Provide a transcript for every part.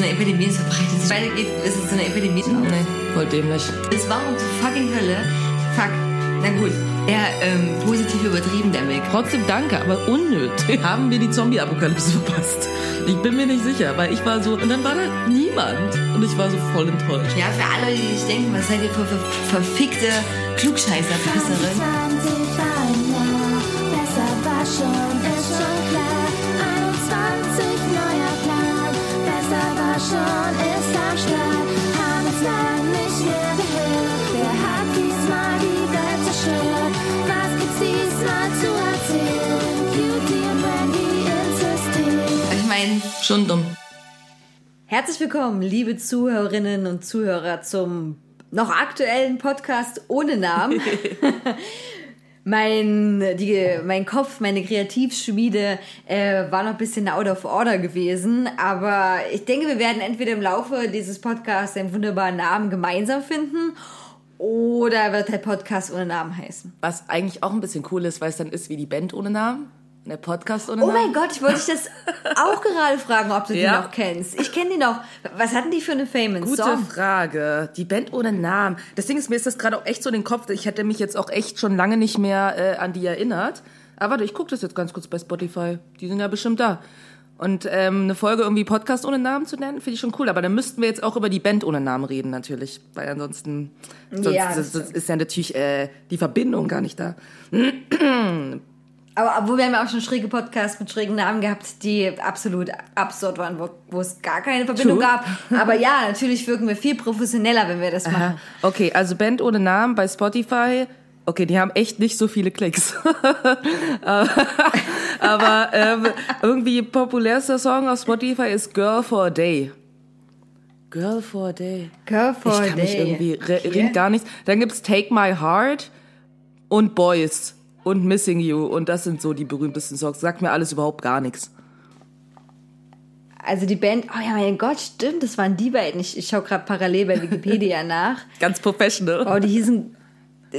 so eine Epidemie, es verbreitet sich weitergeht, ist es so eine Epidemie. Nee, voll dämlich. Es war um zur fucking Hölle. Fuck. Na gut, eher ähm, positiv übertrieben, der Mick. Trotzdem danke, aber unnötig. Haben wir die Zombie-Apokalypse verpasst? Ich bin mir nicht sicher, weil ich war so, und dann war da niemand. Und ich war so voll enttäuscht. Ja, für alle, die sich denken, was seid ihr für, für verfickte Klugscheißer-Pisserin? 20 war ein Jahr, besser war ist schon schon, ist am Start. Haben uns lang nicht mehr gehört. Wer hat diesmal die Welt zerstört? Was gibt's diesmal zu erzählen? Cutie und Randy insistieren. Ich meine, Schon dumm. Herzlich willkommen, liebe Zuhörerinnen und Zuhörer, zum noch aktuellen Podcast ohne Namen. mein, die, mein Kopf, meine Kreativschmiede äh, war noch ein bisschen out of order gewesen, aber ich denke, wir werden entweder im Laufe dieses Podcasts einen wunderbaren Namen gemeinsam finden oder wird der Podcast ohne Namen heißen. Was eigentlich auch ein bisschen cool ist, weil es dann ist wie die Band ohne Namen. Der Podcast ohne Oh Namen. mein Gott, ich wollte dich das auch gerade fragen, ob du die Ja. noch kennst. Ich kenne die noch. Was hatten die für eine famous Gute Song? Frage. Die Band ohne Namen. Deswegen ist mir ist das gerade auch echt so in den Kopf. Ich hätte mich jetzt auch echt schon lange nicht mehr äh, an die erinnert. Aber warte, ich gucke das jetzt ganz kurz bei Spotify. Die sind ja bestimmt da. Und ähm, eine Folge irgendwie Podcast ohne Namen zu nennen, finde ich schon cool. Aber dann müssten wir jetzt auch über die Band ohne Namen reden, natürlich. Weil ansonsten sonst, Ja, das, das das ist ja natürlich äh, die Verbindung gar nicht da. Aber obwohl wir haben ja auch schon schräge Podcasts mit schrägen Namen gehabt, die absolut absurd waren, wo, wo es gar keine Verbindung True. gab. Aber ja, natürlich wirken wir viel professioneller, wenn wir das machen. Aha. Okay, also Band ohne Namen bei Spotify. Okay, die haben echt nicht so viele Klicks. aber ähm, irgendwie populärster Song auf Spotify ist Girl for a Day. Girl for a Day. Girl for ich kann a mich day. irgendwie Okay. ringt gar nichts. Dann gibt's Take My Heart und Boys und Missing You und das sind so die berühmtesten Songs. Sagt mir alles überhaupt gar nichts. Also die Band, oh ja, mein Gott, stimmt, das waren die beiden. Ich, ich schaue gerade parallel bei Wikipedia nach. Ganz professional. Oh, die hießen.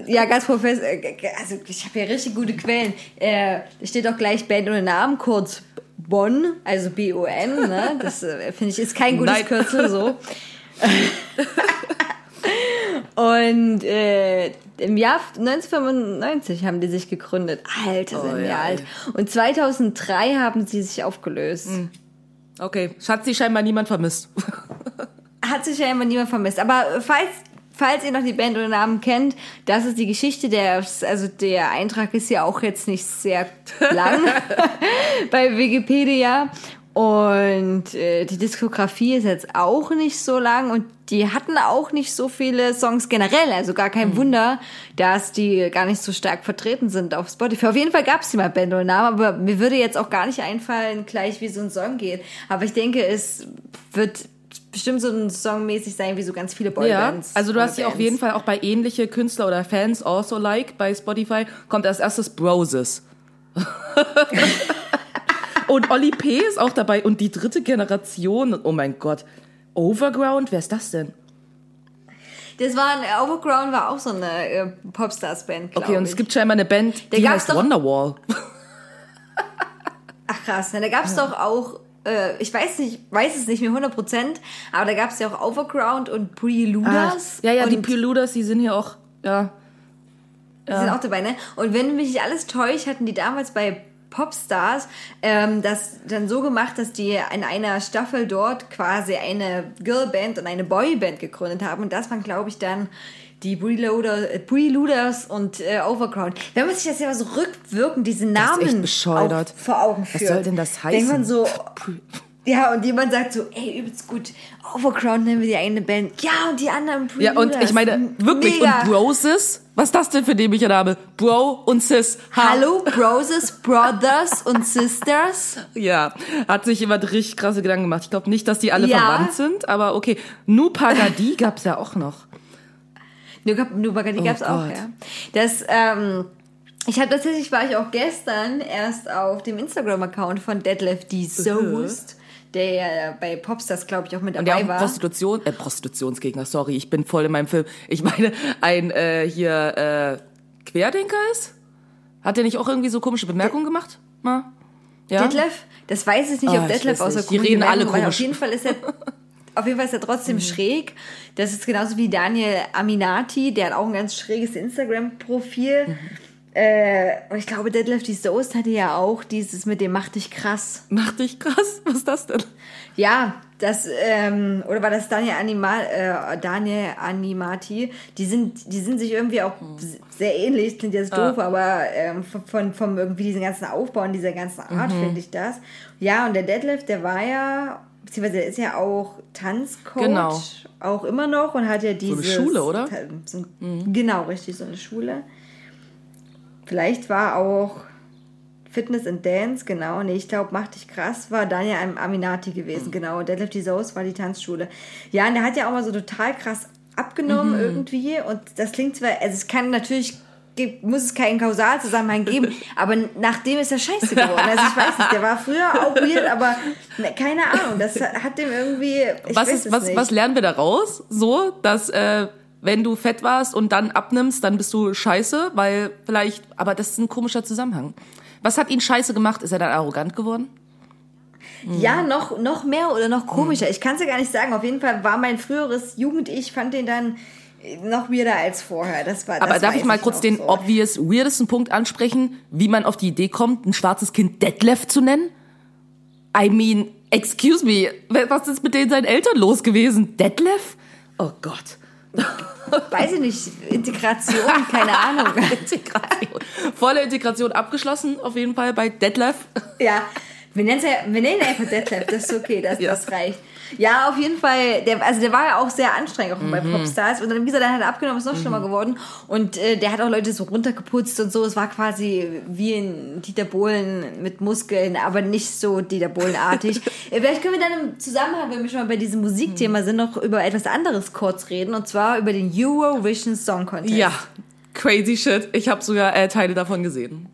Ja, ganz professionell. Also, ich habe ja richtig gute Quellen. Äh, da steht auch gleich Band ohne Namen, kurz Bonn, also B-O-N. Ne? Das äh, finde ich ist kein gutes Nein. Kürzel so. Und äh, im Jahr 1995 haben die sich gegründet. Alter, sind Oh, wir ja, alt. ey. Und 2003 haben sie sich aufgelöst. Okay, Schatzi scheinbar niemand vermisst. Hat sich immer niemand vermisst. Aber falls, falls ihr noch die Band oder Namen kennt, das ist die Geschichte. Der, also der Eintrag ist ja auch jetzt nicht sehr lang bei Wikipedia. Und äh, die Diskografie ist jetzt auch nicht so lang und die hatten auch nicht so viele Songs generell. Also gar kein Wunder, dass die gar nicht so stark vertreten sind auf Spotify. Auf jeden Fall gab es die mal Band oder Namen, aber mir würde jetzt auch gar nicht einfallen, gleich wie so ein Song geht. Aber ich denke, es wird bestimmt so ein Songmäßig sein, wie so ganz viele Ja, Boybands. also du hast ja auf jeden Fall auch bei ähnliche Künstler oder Fans also like bei Spotify kommt als erstes Broses. und Olli P. ist auch dabei und die dritte Generation, oh mein Gott. Overground, wer ist das denn? Das war ein, Overground war auch so eine äh, Popstars-Band, Okay, und es gibt scheinbar eine Band, Da die heißt doch- Wonderwall. Ach krass, ne, da gab es doch auch, äh, ich weiß nicht, weiß es nicht mehr 100%, aber da gab es ja auch Overground und Preluders. ja, ja, die Preluders, die sind hier auch, ja. die sind auch dabei, ne? Und wenn mich nicht alles täuscht, hatten die damals bei Popstars ähm, das dann so gemacht, dass die in einer Staffel dort quasi eine Girlband und eine Boyband gegründet haben. Und das waren, glaube ich, dann die Preloader, äh, Preluders und äh, Overground. Wenn man sich das ja so rückwirkend, diese Namen vor Augen Was führt. soll denn das Denkt man heißen? so, ja, und jemand sagt so, ey, übelst gut, Overground nennen wir die eine Band. Ja, und die anderen Ja, und ich meine, wirklich, Mega. und Broses? Was ist das denn für dämlicher Name? Bro und Sis. Ha. Hallo, Broses, Brothers und Sisters. Ja, hat sich jemand richtig krasse Gedanken gemacht. Ich glaube nicht, dass die alle Ja. verwandt sind, aber okay. Nupagadi gab's ja auch noch. Nubagadi Oh gab's auch, ja. Das, ähm, ich habe tatsächlich, war ich auch gestern erst auf dem Instagram-Account von Detlef D. Soest, der ja bei Popstars, glaube ich, auch mit Und der dabei auch war. Prostitution, äh, Prostitutionsgegner, sorry, ich bin voll in meinem Film. Ich meine, ein äh, hier äh, Querdenker ist? Hat der nicht auch irgendwie so komische Bemerkungen gemacht? Mal? Ja? Detlef? Das weiß ich nicht, ob ich Detlef außer. Die reden alle Auf komisch. jeden Fall ist er, auf jeden Fall ist er trotzdem schräg. Das ist genauso wie Daniel Aminati, der hat auch ein ganz schräges Instagram-Profil. Äh, und ich glaube, Deadlift die Soest hatte ja auch dieses mit dem Mach dich krass. Mach dich krass. Was ist das denn? Ja, das, ähm, oder war das Daniel, Anima, äh, Daniel Animati? Die sind, die sind sich irgendwie auch sehr ähnlich, klingt jetzt doof, aber ähm, von, von, irgendwie diesen ganzen Aufbau und dieser ganzen Art finde ich das. Ja, und der Deadlift, der war ja, beziehungsweise der ist ja auch Tanzcoach. Genau. Auch immer noch und hat ja diese. Schule, oder? So, Genau, richtig, so eine Schule. Vielleicht war auch Fitness and Dance, genau. Nee, ich glaube, Mach dich krass war Daniel Am- Aminati gewesen, genau. Und Deadlift die Soos war die Tanzschule. Ja, und der hat ja auch mal so total krass abgenommen irgendwie. Und das klingt zwar, also es kann natürlich, muss es keinen Kausalzusammenhang geben, aber nachdem ist er scheiße geworden. Also ich weiß nicht, der war früher auch weird, aber ne, keine Ahnung, das hat dem irgendwie, was, ist, was, was lernen wir daraus? So, dass äh, wenn du fett warst und dann abnimmst, dann bist du scheiße, weil vielleicht, aber das ist ein komischer Zusammenhang. Was hat ihn scheiße gemacht? Ist er dann arrogant geworden? Ja, noch, noch mehr oder noch komischer. Ich kann es ja gar nicht sagen. Auf jeden Fall war mein früheres Jugend-Ich, fand den dann noch weirder als vorher. Das war, Aber das darf weiß ich mal kurz den so. obvious, weirdesten Punkt ansprechen, wie man auf die Idee kommt, ein schwarzes Kind Detlef zu nennen? I mean, excuse me, was ist mit denen seinen Eltern los gewesen? Detlef? Oh Gott. Weiß ich nicht, Integration, keine Ahnung. Integration. Volle Integration abgeschlossen, auf jeden Fall bei Detlef. Ja, wir nennen, ja, wir nennen einfach Detlef, das ist okay, das, Ja. das reicht. Ja, auf jeden Fall, der, also der war ja auch sehr anstrengend auch bei Mhm. Popstars und dann, wie gesagt, dann hat er abgenommen, ist noch schlimmer geworden und äh, der hat auch Leute so runtergeputzt und so, es war quasi wie ein Dieter Bohlen mit Muskeln, aber nicht so Dieter Bohlen-artig. Äh, Vielleicht können wir dann im Zusammenhang, wenn wir schon mal bei diesem Musikthema sind, noch über etwas anderes kurz reden und zwar über den Eurovision Song Contest. Ja, crazy shit. Ich habe sogar äh, Teile davon gesehen.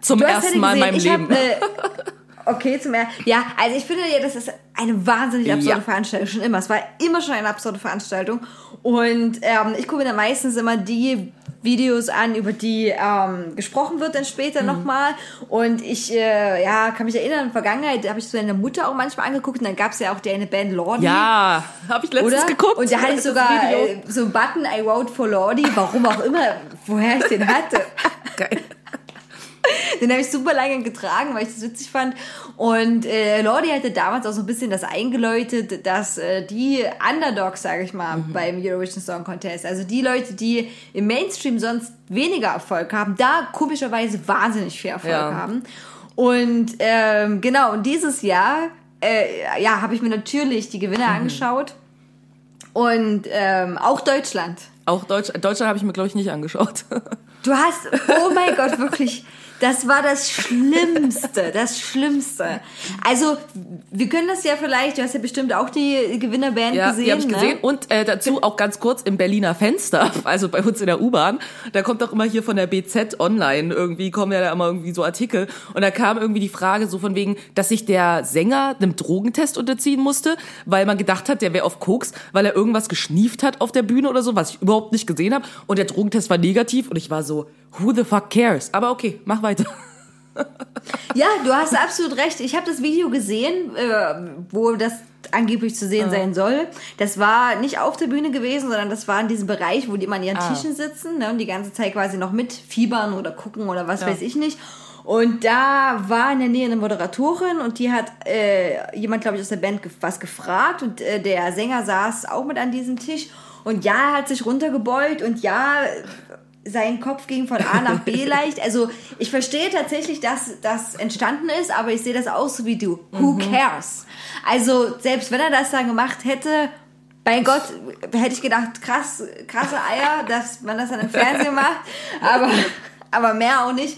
Zum ersten Mal in meinem gesehen, ich Leben. Hab, äh, okay, zum er Ja, also ich finde ja, das ist eine wahnsinnig absurde Ja. Veranstaltung. Schon immer. Es war immer schon eine absurde Veranstaltung. Und ähm, ich gucke mir dann meistens immer die Videos an, über die ähm, gesprochen wird dann später Mhm. nochmal. Und ich äh, ja, kann mich erinnern, in der Vergangenheit habe ich so eine Mutter auch manchmal angeguckt. Und dann gab es ja auch die eine Band Lordi. ja, habe ich letztens Oder? geguckt. Und da hatte ich sogar äh, so einen Button, I wrote for Lordi, warum auch immer, woher ich den hatte. Geil. Den habe ich super lange getragen, weil ich das witzig fand. Und äh, Lordi hatte damals auch so ein bisschen das eingeläutet, dass äh, die Underdogs, sage ich mal, beim Eurovision Song Contest, also die Leute, die im Mainstream sonst weniger Erfolg haben, da komischerweise wahnsinnig viel Erfolg Ja. haben. Und ähm, genau, und dieses Jahr, äh, ja, habe ich mir natürlich die Gewinner angeschaut. Und ähm, auch Deutschland. Auch Deutsch, Deutschland habe ich mir, glaube ich, nicht angeschaut. Du hast, oh mein Gott, wirklich, das war das Schlimmste, das Schlimmste. Also, wir können das ja vielleicht, du hast ja bestimmt auch die Gewinnerband Ja, gesehen, die habe ich ne? gesehen. Und äh, dazu auch ganz kurz im Berliner Fenster, also bei uns in der U-Bahn, da kommt auch immer hier von der BZ online irgendwie, kommen ja da immer irgendwie so Artikel. Und da kam irgendwie die Frage so von wegen, dass sich der Sänger einem Drogentest unterziehen musste, weil man gedacht hat, der wäre auf Koks, weil er irgendwas geschnieft hat auf der Bühne oder so, was ich überhaupt nicht gesehen habe. Und der Drogentest war negativ und ich war so, who the fuck cares? Aber okay, mach weiter. Ja, du hast absolut recht. Ich habe das Video gesehen, äh, wo das angeblich zu sehen sein soll. Das war nicht auf der Bühne gewesen, sondern das war in diesem Bereich, wo die immer an ihren Ah. Tischen sitzen ne, und die ganze Zeit quasi noch mit fiebern oder gucken oder was weiß ich nicht. Und da war in der Nähe eine Moderatorin und die hat äh, jemand, glaube ich, aus der Band was gefragt und äh, der Sänger saß auch mit an diesem Tisch und ja, er hat sich runtergebeugt und ja, sein Kopf ging von A nach B leicht. Also ich verstehe tatsächlich, dass das entstanden ist, aber ich sehe das auch so wie du. Who cares? Also selbst wenn er das dann gemacht hätte, bei Gott, hätte ich gedacht, krass, krasse Eier, dass man das dann im Fernsehen macht, aber, aber mehr auch nicht.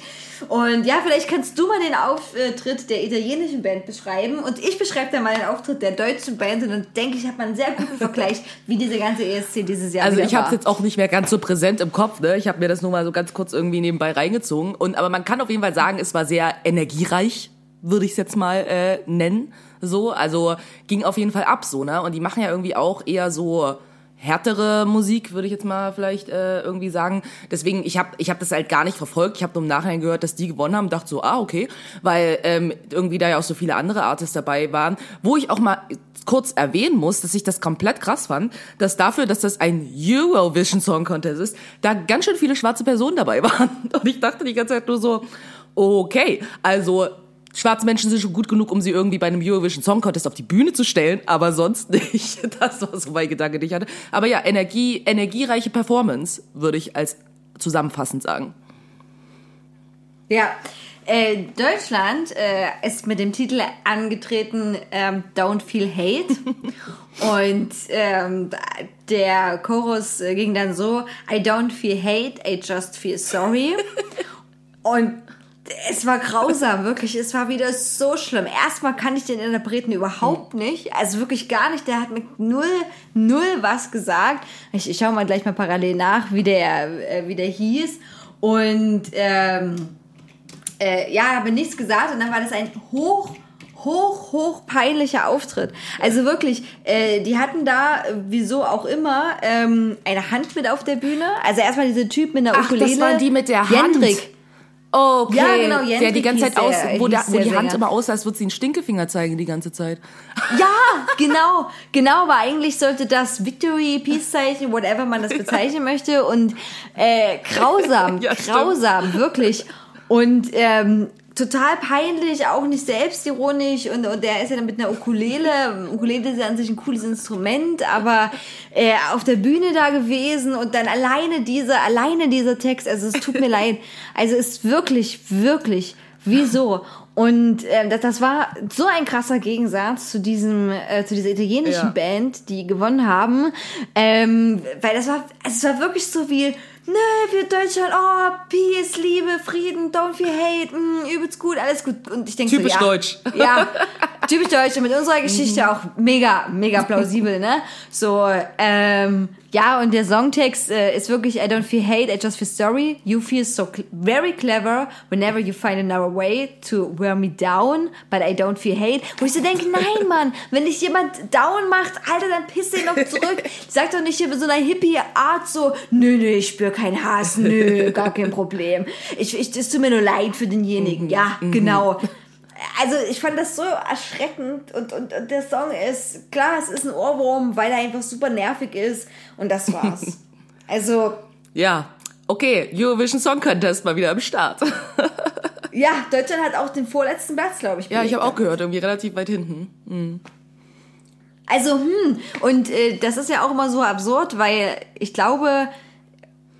Und ja, vielleicht kannst du mal den Auftritt der italienischen Band beschreiben und ich beschreibe dann mal den Auftritt der deutschen Band und dann denke ich, hat man einen sehr guten Vergleich, wie diese ganze ESC dieses Jahr Also ich habe es jetzt auch nicht mehr ganz so präsent im Kopf. Ne? Ich habe mir das nur mal so ganz kurz irgendwie nebenbei reingezogen. Und aber man kann auf jeden Fall sagen, es war sehr energiereich, würde ich es jetzt mal äh, nennen. So, also ging auf jeden Fall ab so ne. Und die machen ja irgendwie auch eher so härtere Musik, würde ich jetzt mal vielleicht äh, irgendwie sagen. Deswegen, ich habe ich hab das halt gar nicht verfolgt. Ich habe nur im Nachhinein gehört, dass die gewonnen haben. Dachte so, ah, okay. Weil ähm, irgendwie da ja auch so viele andere Artists dabei waren. Wo ich auch mal kurz erwähnen muss, dass ich das komplett krass fand, dass dafür, dass das ein Eurovision Song Contest ist, da ganz schön viele schwarze Personen dabei waren. Und ich dachte die ganze Zeit nur so, okay, also schwarze Menschen sind schon gut genug, um sie irgendwie bei einem Eurovision Song Contest auf die Bühne zu stellen, aber sonst nicht. Das war so mein Gedanke, den ich hatte. Aber ja, Energie, energiereiche Performance, würde ich als zusammenfassend sagen. Ja, äh, Deutschland äh, ist mit dem Titel angetreten ähm, Don't Feel Hate. Und ähm, der Chorus äh, ging dann so, I don't feel hate, I just feel sorry. Und es war grausam, wirklich. Es war wieder so schlimm. Erstmal kann ich den Interpreten überhaupt nicht. Also wirklich gar nicht. Der hat mir null, null was gesagt. Ich, ich schaue mal gleich mal parallel nach, wie der, äh, wie der hieß. Und ähm, äh, ja, habe nichts gesagt. Und dann war das ein hoch, hoch, hoch peinlicher Auftritt. Also wirklich, äh, die hatten da, wieso auch immer, ähm, eine Hand mit auf der Bühne. Also erstmal dieser Typ mit einer Ach, das waren die mit der Hand. Jendrik. Okay. Ja, genau, Der Jendrik die ganze Zeit aus, der- wo, der, wo der die Hand Sänger. immer aussah, als würde sie einen Stinkefinger zeigen die ganze Zeit. Ja, genau, genau, aber eigentlich sollte das Victory, Peace-Zeichen, whatever man das bezeichnen möchte und äh, grausam, Ja, stimmt. grausam, wirklich. Und ähm, total peinlich, auch nicht selbstironisch und, und der ist ja dann mit einer Ukulele, Ukulele ist ja an sich ein cooles Instrument, aber äh, auf der Bühne da gewesen und dann alleine dieser, alleine dieser Text, also es tut mir leid, also es ist wirklich, wirklich, wieso? Und ähm, das, das war so ein krasser Gegensatz zu diesem, äh, zu dieser italienischen Ja. Band, die gewonnen haben, ähm, weil das war, also es war wirklich so wie, ne, wir Deutschland, oh, Peace, Liebe, Frieden, don't feel hate, mm, übelst gut, alles gut. Und ich denke so, Typisch ja, deutsch. Ja, typisch deutsch und mit unserer Geschichte auch mega, mega plausibel, ne? So, ähm, ja, und der Songtext äh, ist wirklich, I don't feel hate, I just feel sorry. You feel so cl very clever whenever you find another way to wear me down, but I don't feel hate. Wo ich so denke, nein, Mann, wenn dich jemand down macht, Alter, dann piss den noch zurück. Sag doch nicht hier mit so einer Hippie-Art so, nö, nö, ich spür keinen Hass, nö, gar kein Problem. Ich, ich, es tut mir nur leid für denjenigen. Ja, genau. Also ich fand das so erschreckend und, und, und der Song ist, klar, es ist ein Ohrwurm, weil er einfach super nervig ist und das war's. also, Ja. Okay, Eurovision Song Contest mal wieder am Start. ja, Deutschland hat auch den vorletzten Platz, glaube ich. ja, ich habe auch gehört, irgendwie relativ weit hinten. Also, hm, und äh, das ist ja auch immer so absurd, weil ich glaube,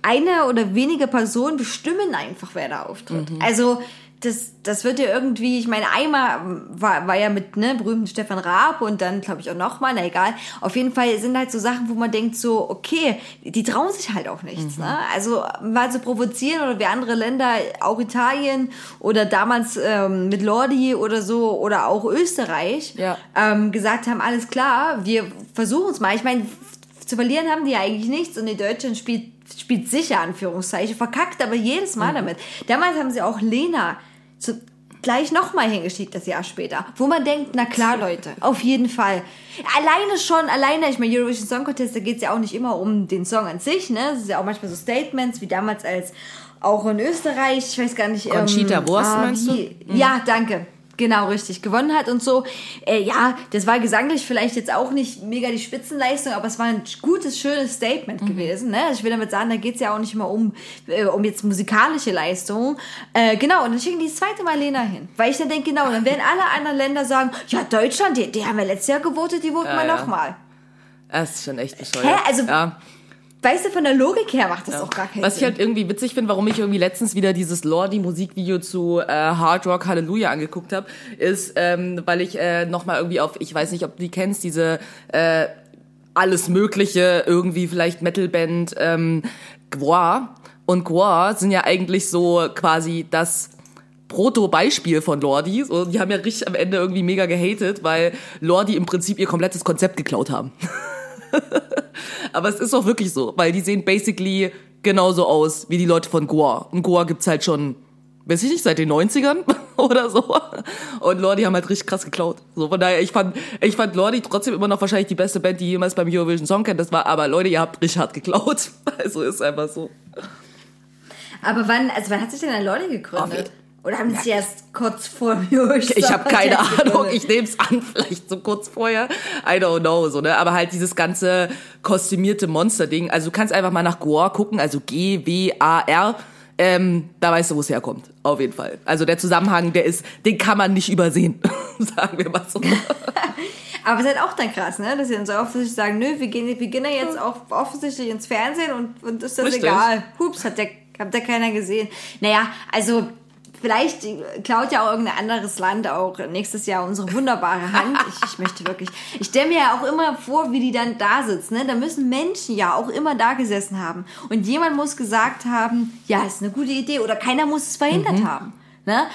eine oder wenige Personen bestimmen einfach, wer da auftritt. Also, das, das wird ja irgendwie, ich meine, einmal war, war ja mit ne, berühmten Stefan Raab und dann, glaube ich, auch nochmal, na egal. Auf jeden Fall sind halt so Sachen, wo man denkt so, okay, die trauen sich halt auch nichts. Ne? Also mal zu provozieren oder wie andere Länder, auch Italien oder damals ähm, mit Lordi oder so oder auch Österreich, Ja. ähm, gesagt haben, alles klar, wir versuchen es mal. Ich meine, zu verlieren haben die ja eigentlich nichts und die Deutschland spielt, spielt sicher, Anführungszeichen, verkackt aber jedes Mal damit. Damals haben sie auch Lena zu, gleich nochmal hingeschickt, das Jahr später, wo man denkt, na klar, Leute, auf jeden Fall. Alleine schon, alleine, ich meine, Eurovision Song Contest, da geht es ja auch nicht immer um den Song an sich, ne? Es ist ja auch manchmal so Statements, wie damals als auch in Österreich, ich weiß gar nicht. Conchita ähm, Wurst, meinst du? Mhm. Ja, danke. Genau, richtig. Gewonnen hat und so. Äh, ja, das war gesanglich vielleicht jetzt auch nicht mega die Spitzenleistung, aber es war ein gutes, schönes Statement Mhm. gewesen. Ne? Also ich will damit sagen, da geht's ja auch nicht immer um, äh, um jetzt musikalische Leistung. Äh, genau, und dann schicken die das zweite Mal Lena hin. Weil ich dann denke, genau, dann werden alle anderen Länder sagen, ja, Deutschland, die, die haben ja letztes Jahr gewotet, die voten Ja, wir ja. nochmal. Das ist schon echt bescheuert. Hä? Also- ja. Weißt du, von der Logik her macht das auch gar keinen Was ich Sinn. halt irgendwie witzig finde, warum ich irgendwie letztens wieder dieses Lordi-Musikvideo zu äh, Hard Rock Hallelujah angeguckt habe, ist, ähm, weil ich äh, nochmal irgendwie auf, ich weiß nicht, ob du die kennst, diese äh, alles Mögliche, irgendwie vielleicht Metalband ähm, Gwa. Und Gwa sind ja eigentlich so quasi das Proto-Beispiel von Lordi. So, die haben ja richtig am Ende irgendwie mega gehatet, weil Lordi im Prinzip ihr komplettes Konzept geklaut haben. Aber es ist auch wirklich so, weil die sehen basically genauso aus wie die Leute von Goa. Und Goa gibt's halt schon weiß ich nicht, seit den 90ern oder so. Und Lordi haben halt richtig krass geklaut. So, von daher, ich fand, ich fand Lordi trotzdem immer noch wahrscheinlich die beste Band, die jemals beim Eurovision Song Contest war. Aber Leute, ihr habt richtig hart geklaut. Also ist einfach so. Aber wann, also wann hat sich denn ein Lordi gegründet? Oder haben sie sich erst kurz vor dem Eurovision Ich habe keine Ahnung, ich nehme es an, vielleicht so kurz vorher. I don't know, so, ne? Aber halt dieses ganze kostümierte Monster-Ding. Also du kannst einfach mal nach Goar gucken, also G-W-A-R. Ähm, da weißt du, wo es herkommt. Auf jeden Fall. Also der Zusammenhang, der ist, den kann man nicht übersehen. Sagen wir mal so. Aber es ist halt auch dann krass, ne? Dass sie dann so offensichtlich sagen, nö, wir gehen, wir gehen ja jetzt auch offensichtlich ins Fernsehen und, und ist das Richtig. egal. Hups, hat der, hat der keiner gesehen. Naja, also vielleicht klaut ja auch irgendein anderes Land auch nächstes Jahr unsere wunderbare Hand. Ich, ich möchte wirklich, ich stelle mir ja auch immer vor, wie die dann da sitzen, ne? Da müssen Menschen ja auch immer da gesessen haben. Und jemand muss gesagt haben, ja, ist eine gute Idee oder keiner muss es verhindert haben, ne?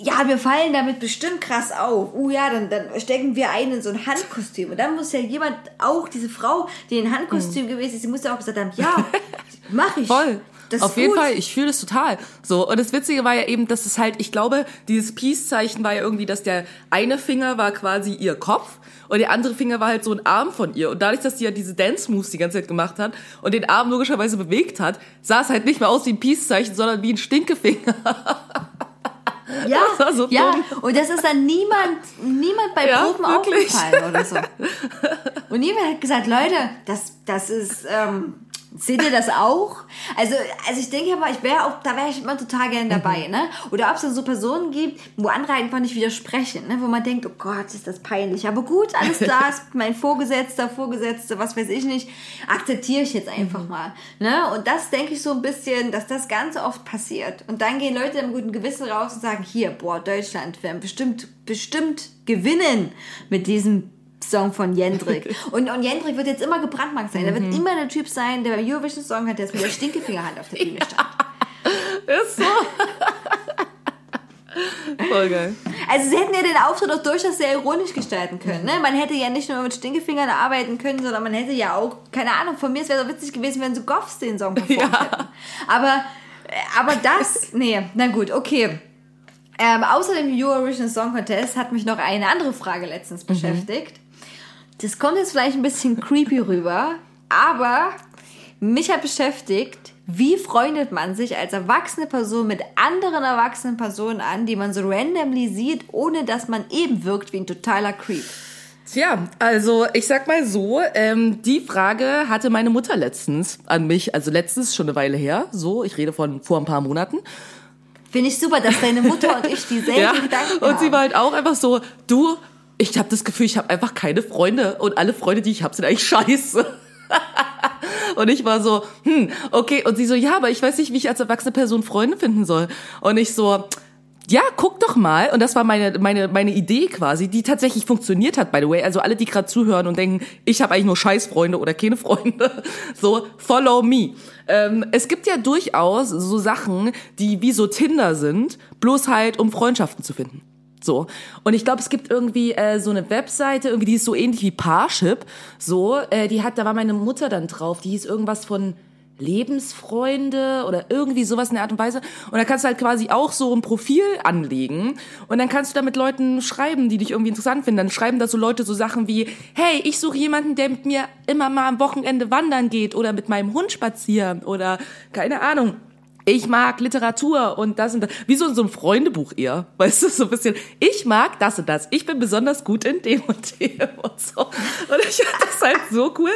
ja, wir fallen damit bestimmt krass auf. Oh ja, dann, dann stecken wir ein in so ein Handkostüm. Und dann muss ja jemand, auch diese Frau, die in Handkostüm gewesen ist, die muss ja auch gesagt haben, ja, mach ich. Voll. Das Auf jeden gut. Fall, ich fühle das total. So, und das Witzige war ja eben, dass es halt, ich glaube, dieses Peace-Zeichen war ja irgendwie, dass der eine Finger war quasi ihr Kopf und der andere Finger war halt so ein Arm von ihr. Und dadurch, dass sie ja diese Dance-Moves die ganze Zeit gemacht hat und den Arm logischerweise bewegt hat, sah es halt nicht mehr aus wie ein Peace-Zeichen, sondern wie ein Stinkefinger. Ja, so ja. dumm. Und das ist dann niemand, niemand bei Ja, Proben wirklich. aufgefallen oder so. Und niemand hat gesagt, Leute, das, das ist, ähm, seht ihr das auch? Also, also ich denke aber, ich wäre auch, da wäre ich immer total gerne dabei, Mhm. ne? Oder ob es dann so Personen gibt, wo andere einfach nicht widersprechen, ne? Wo man denkt, oh Gott, ist das peinlich. Aber gut, alles klar, ist mein Vorgesetzter, Vorgesetzte, was weiß ich nicht, akzeptiere ich jetzt einfach Mhm. mal, ne? Und das denke ich so ein bisschen, dass das ganz oft passiert. Und dann gehen Leute mit gutem Gewissen raus und sagen, hier, boah, Deutschland, wir werden bestimmt, bestimmt gewinnen mit diesem Song von Jendrik. Und, und Jendrik wird jetzt immer gebrandmarkt sein. Er Mhm. wird immer der Typ sein, der beim Eurovision Song hat, der mit der Stinkefingerhand auf der Bühne stand. Ist so. Voll geil. Also sie hätten ja den Auftritt auch durchaus sehr ironisch gestalten können. Ne? Man hätte ja nicht nur mit Stinkefingern arbeiten können, sondern man hätte ja auch, keine Ahnung, von mir es wäre so witzig gewesen, wenn so Goffs den Song performt Ja. hätten. Aber, aber das, nee, na gut, okay. Ähm, außer dem Eurovision Song Contest hat mich noch eine andere Frage letztens beschäftigt. Das kommt jetzt vielleicht ein bisschen creepy rüber, aber mich hat beschäftigt, wie freundet man sich als erwachsene Person mit anderen erwachsenen Personen an, die man so randomly sieht, ohne dass man eben wirkt wie ein totaler Creep. Tja, also ich sag mal so, ähm, die Frage hatte meine Mutter letztens an mich, also letztens schon eine Weile her, so, ich rede von vor ein paar Monaten. Finde ich super, dass deine Mutter und ich dieselben Ja, Gedanken und haben. sie war halt auch einfach so, du, ich habe das Gefühl, ich habe einfach keine Freunde und alle Freunde, die ich habe, sind eigentlich scheiße. Und ich war so, hm, okay. Und sie so, ja, aber ich weiß nicht, wie ich als erwachsene Person Freunde finden soll. Und ich so, ja, guck doch mal. Und das war meine, meine, meine Idee quasi, die tatsächlich funktioniert hat, by the way. Also alle, die gerade zuhören und denken, ich habe eigentlich nur Scheißfreunde oder keine Freunde, so, follow me. Ähm, es gibt ja durchaus so Sachen, die wie so Tinder sind, bloß halt, um Freundschaften zu finden. So. Und ich glaube, es gibt irgendwie äh, so eine Webseite, irgendwie, die ist so ähnlich wie Parship. So, äh, die hat, da war meine Mutter dann drauf, die hieß irgendwas von Lebensfreunde oder irgendwie sowas in der Art und Weise. Und da kannst du halt quasi auch so ein Profil anlegen und dann kannst du da mit Leuten schreiben, die dich irgendwie interessant finden. Dann schreiben da so Leute so Sachen wie, hey, ich suche jemanden, der mit mir immer mal am Wochenende wandern geht oder mit meinem Hund spazieren oder keine Ahnung. Ich mag Literatur und das und das. Wie so in so einem Freundebuch eher. Weißt du, so ein bisschen. Ich mag das und das. Ich bin besonders gut in dem und dem und so. Und ich fand das halt so cool.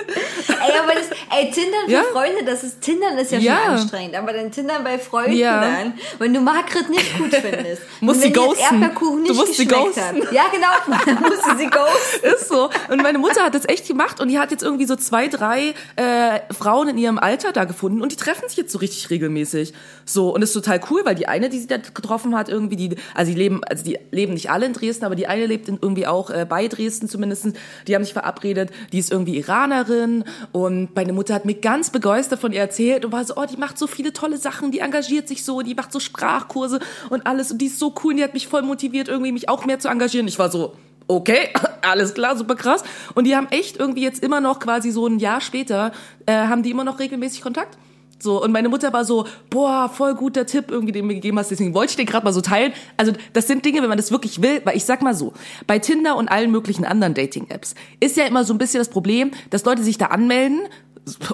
Ey, aber das, ey, Tindern für Ja. Freunde, das ist, Tindern ist ja, Ja. schon anstrengend, aber dann Tindern bei Freunden Ja. dann, wenn du Margret nicht gut findest. Musst und sie ghosten. Erdbeerkuchen Du nicht musst sie ghosten. hat. Ja, genau, dann musst du sie ghosten. Ist so. Und meine Mutter hat das echt gemacht und die hat jetzt irgendwie so zwei, drei äh, Frauen in ihrem Alter da gefunden und die treffen sich jetzt so richtig regelmäßig. So, und ist total cool, weil die eine, die sie da getroffen hat, irgendwie die, also die leben, also die leben nicht alle in Dresden, aber die eine lebt in, irgendwie auch äh, bei Dresden zumindest. Die haben sich verabredet, die ist irgendwie Iranerin und meine Mutter hat mir ganz begeistert von ihr erzählt und war so, oh, die macht so viele tolle Sachen, die engagiert sich so, die macht so Sprachkurse und alles und die ist so cool und die hat mich voll motiviert, irgendwie mich auch mehr zu engagieren. Ich war so, okay, alles klar, super krass. Und die haben echt irgendwie jetzt immer noch quasi so ein Jahr später, äh, haben die immer noch regelmäßig Kontakt. So, und meine Mutter war so, boah, voll guter Tipp irgendwie, den du mir gegeben hast, deswegen wollte ich den gerade mal so teilen. Also, das sind Dinge, wenn man das wirklich will, weil ich sag mal so, bei Tinder und allen möglichen anderen Dating-Apps ist ja immer so ein bisschen das Problem, dass Leute sich da anmelden,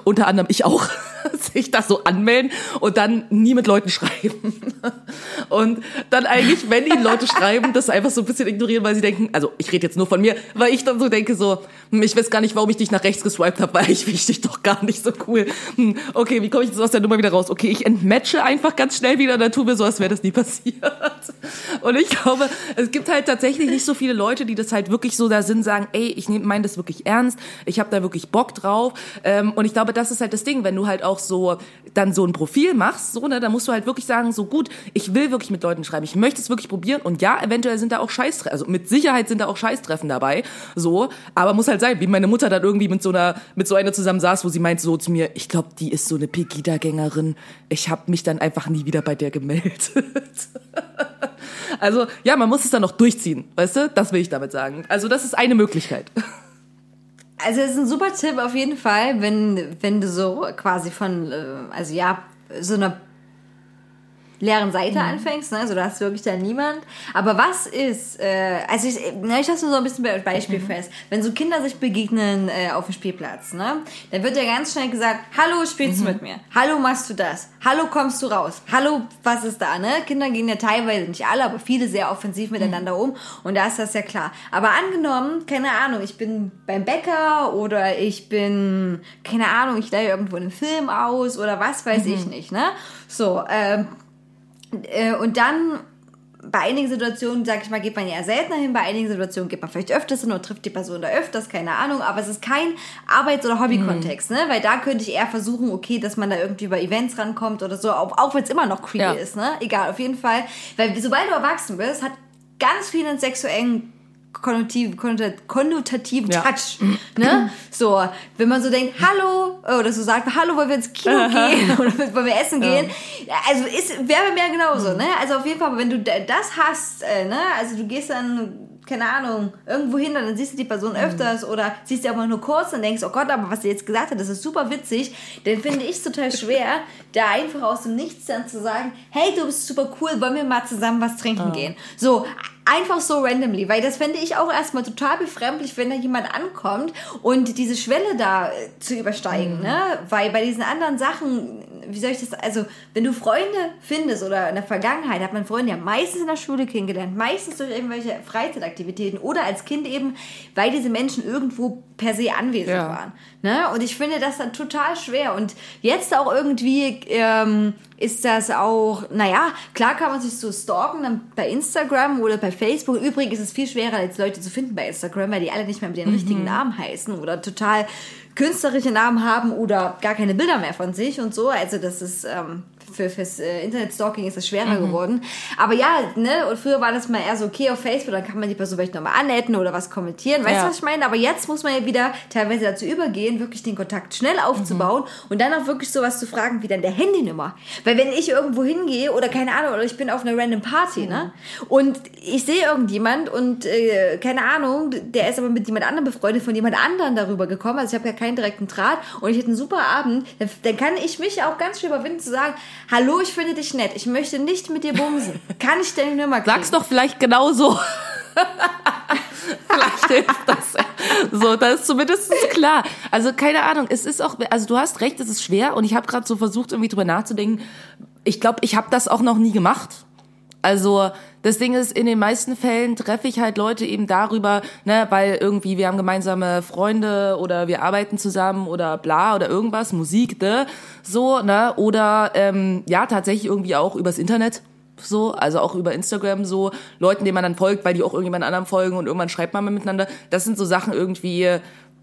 unter anderem ich auch, sich da so anmelden und dann nie mit Leuten schreiben. Und dann eigentlich, wenn ihnen Leute schreiben, das einfach so ein bisschen ignorieren, weil sie denken, also ich rede jetzt nur von mir, weil ich dann so denke so, hm, ich weiß gar nicht, warum ich dich nach rechts geswiped habe, weil ich finde dich doch gar nicht so cool. Hm, Okay, wie komme ich jetzt aus der Nummer wieder raus? Okay, ich entmatche einfach ganz schnell wieder dann tun wir so, als wäre das nie passiert. Und ich glaube, es gibt halt tatsächlich nicht so viele Leute, die das halt wirklich so da sind, sagen, ey, ich meine das wirklich ernst, ich habe da wirklich Bock drauf. Ähm, und ich glaube, das ist halt das Ding, wenn du halt auch so dann so ein Profil machst, so, ne, dann musst du halt wirklich sagen, so gut, ich will wirklich mit Leuten schreiben, ich möchte es wirklich probieren und ja, eventuell sind da auch Scheißtreffen, also mit Sicherheit sind da auch Scheißtreffen dabei, so, aber muss halt sein, wie meine Mutter dann irgendwie mit so einer, mit so einer zusammen saß, wo sie meint so zu mir, ich glaube, die ist so eine Pegida-Gängerin, ich habe mich dann einfach nie wieder bei der gemeldet. Also ja, man muss es dann noch durchziehen, weißt du? Das will ich damit sagen. Also das ist eine Möglichkeit. Also es ist ein super Tipp auf jeden Fall, wenn, wenn du so quasi von, äh, also ja, so einer leeren Seite anfängst, ne? also da hast du wirklich da niemand. Aber was ist, äh, also ich, na, ich lasse nur so ein bisschen Be- Beispiel fest. Wenn so Kinder sich begegnen äh, auf dem Spielplatz, ne? dann wird ja ganz schnell gesagt, hallo, spielst du mit mir? Hallo, machst du das? Hallo, kommst du raus? Hallo, was ist da? Ne? Kinder gehen ja teilweise, nicht alle, aber viele sehr offensiv miteinander um und da ist das ja klar. Aber angenommen, keine Ahnung, ich bin beim Bäcker oder ich bin, keine Ahnung, ich leihe irgendwo einen Film aus oder was weiß ich nicht, ne? So, ähm, äh, und dann bei einigen Situationen, sag ich mal, geht man eher seltener hin, bei einigen Situationen geht man vielleicht öfters hin oder trifft die Person da öfters, keine Ahnung, aber es ist kein Arbeits- oder Hobby-Kontext, ne? Weil da könnte ich eher versuchen, okay, dass man da irgendwie über Events rankommt oder so, auch, auch wenn es immer noch creepy Ja. ist, ne? Egal, auf jeden Fall. Weil sobald du erwachsen bist, hat ganz viel einen sexuellen konnotativ, konnota- konnotativen Ja. Touch. Ne? So, wenn man so denkt, hallo, oder so sagt, hallo, wollen wir ins Kino gehen oder wollen wir essen gehen? Also ist, wäre bei mir genauso, ne? Also auf jeden Fall, wenn du da- das hast, äh, ne? Also du gehst dann, keine Ahnung, irgendwo hin und dann siehst du die Person öfters oder siehst sie aber nur kurz und denkst, oh Gott, aber was sie jetzt gesagt hat, das ist super witzig, dann finde ich es total schwer, da einfach aus dem Nichts dann zu sagen, hey, du bist super cool, wollen wir mal zusammen was trinken gehen? So, einfach so randomly, weil das fände ich auch erstmal total befremdlich, wenn da jemand ankommt und diese Schwelle da äh, zu übersteigen, ne? Weil bei diesen anderen Sachen, wie soll ich das, also wenn du Freunde findest oder in der Vergangenheit hat man Freunde ja meistens in der Schule kennengelernt, meistens durch irgendwelche Freizeitaktivitäten oder als Kind eben, weil diese Menschen irgendwo per se anwesend Ja. waren. Ne? Und ich finde das dann total schwer. Und jetzt auch irgendwie ähm, ist das auch, naja, klar kann man sich so stalken dann bei Instagram oder bei Facebook. Übrigens ist es viel schwerer, jetzt Leute zu finden bei Instagram, weil die alle nicht mehr mit den richtigen Namen heißen oder total künstlerische Namen haben oder gar keine Bilder mehr von sich und so. Also das ist ähm, für fürs äh, Internet-Stalking ist es schwerer geworden. Aber ja, ne, und früher war das mal eher so, okay, auf Facebook, dann kann man die Person vielleicht nochmal annetten oder was kommentieren. Weißt du, Ja. was ich meine? Aber jetzt muss man ja wieder teilweise dazu übergehen, wirklich den Kontakt schnell aufzubauen und dann auch wirklich sowas zu fragen wie dann der Handynummer. Weil wenn ich irgendwo hingehe oder keine Ahnung, oder ich bin auf einer random Party, ne? Und ich sehe irgendjemand und äh, keine Ahnung, der ist aber mit jemand anderem befreundet, von jemand anderem darüber gekommen. Also ich habe ja keinen direkten Draht und ich hätte einen super Abend, dann, dann kann ich mich auch ganz schön überwinden zu sagen, hallo, ich finde dich nett, ich möchte nicht mit dir bumsen. Kann ich deine Nummer kriegen? Sag's doch vielleicht genauso. vielleicht hilft das. So, das ist zumindest klar. Also keine Ahnung, es ist auch, also du hast recht, es ist schwer und ich habe gerade so versucht, irgendwie drüber nachzudenken. Ich glaube, ich habe das auch noch nie gemacht. Also das Ding ist, in den meisten Fällen treffe ich halt Leute eben darüber, ne, weil irgendwie wir haben gemeinsame Freunde oder wir arbeiten zusammen oder bla oder irgendwas, Musik, ne, so, ne, oder ähm, ja, tatsächlich irgendwie auch übers Internet so, also auch über Instagram so, Leuten, denen man dann folgt, weil die auch irgendjemand anderem folgen und irgendwann schreibt man mal miteinander. Das sind so Sachen irgendwie,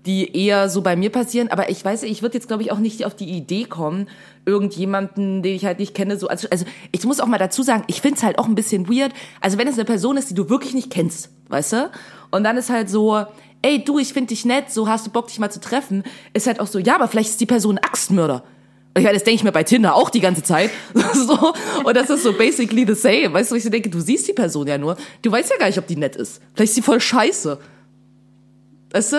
die eher so bei mir passieren. Aber ich weiß, ich würde jetzt, glaube ich, auch nicht auf die Idee kommen, irgendjemanden, den ich halt nicht kenne, so, also, also ich muss auch mal dazu sagen, ich find's halt auch ein bisschen weird. Also wenn es eine Person ist, die du wirklich nicht kennst, weißt du? Und dann ist halt so, ey, du, ich find dich nett, so hast du Bock, dich mal zu treffen, ist halt auch so, ja, aber vielleicht ist die Person ein Axtmörder. Ich meine, das denke ich mir bei Tinder auch die ganze Zeit. so, und das ist so basically the same. Weißt du, ich denke, du siehst die Person ja nur. Du weißt ja gar nicht, ob die nett ist. Vielleicht ist sie voll scheiße. Weißt du?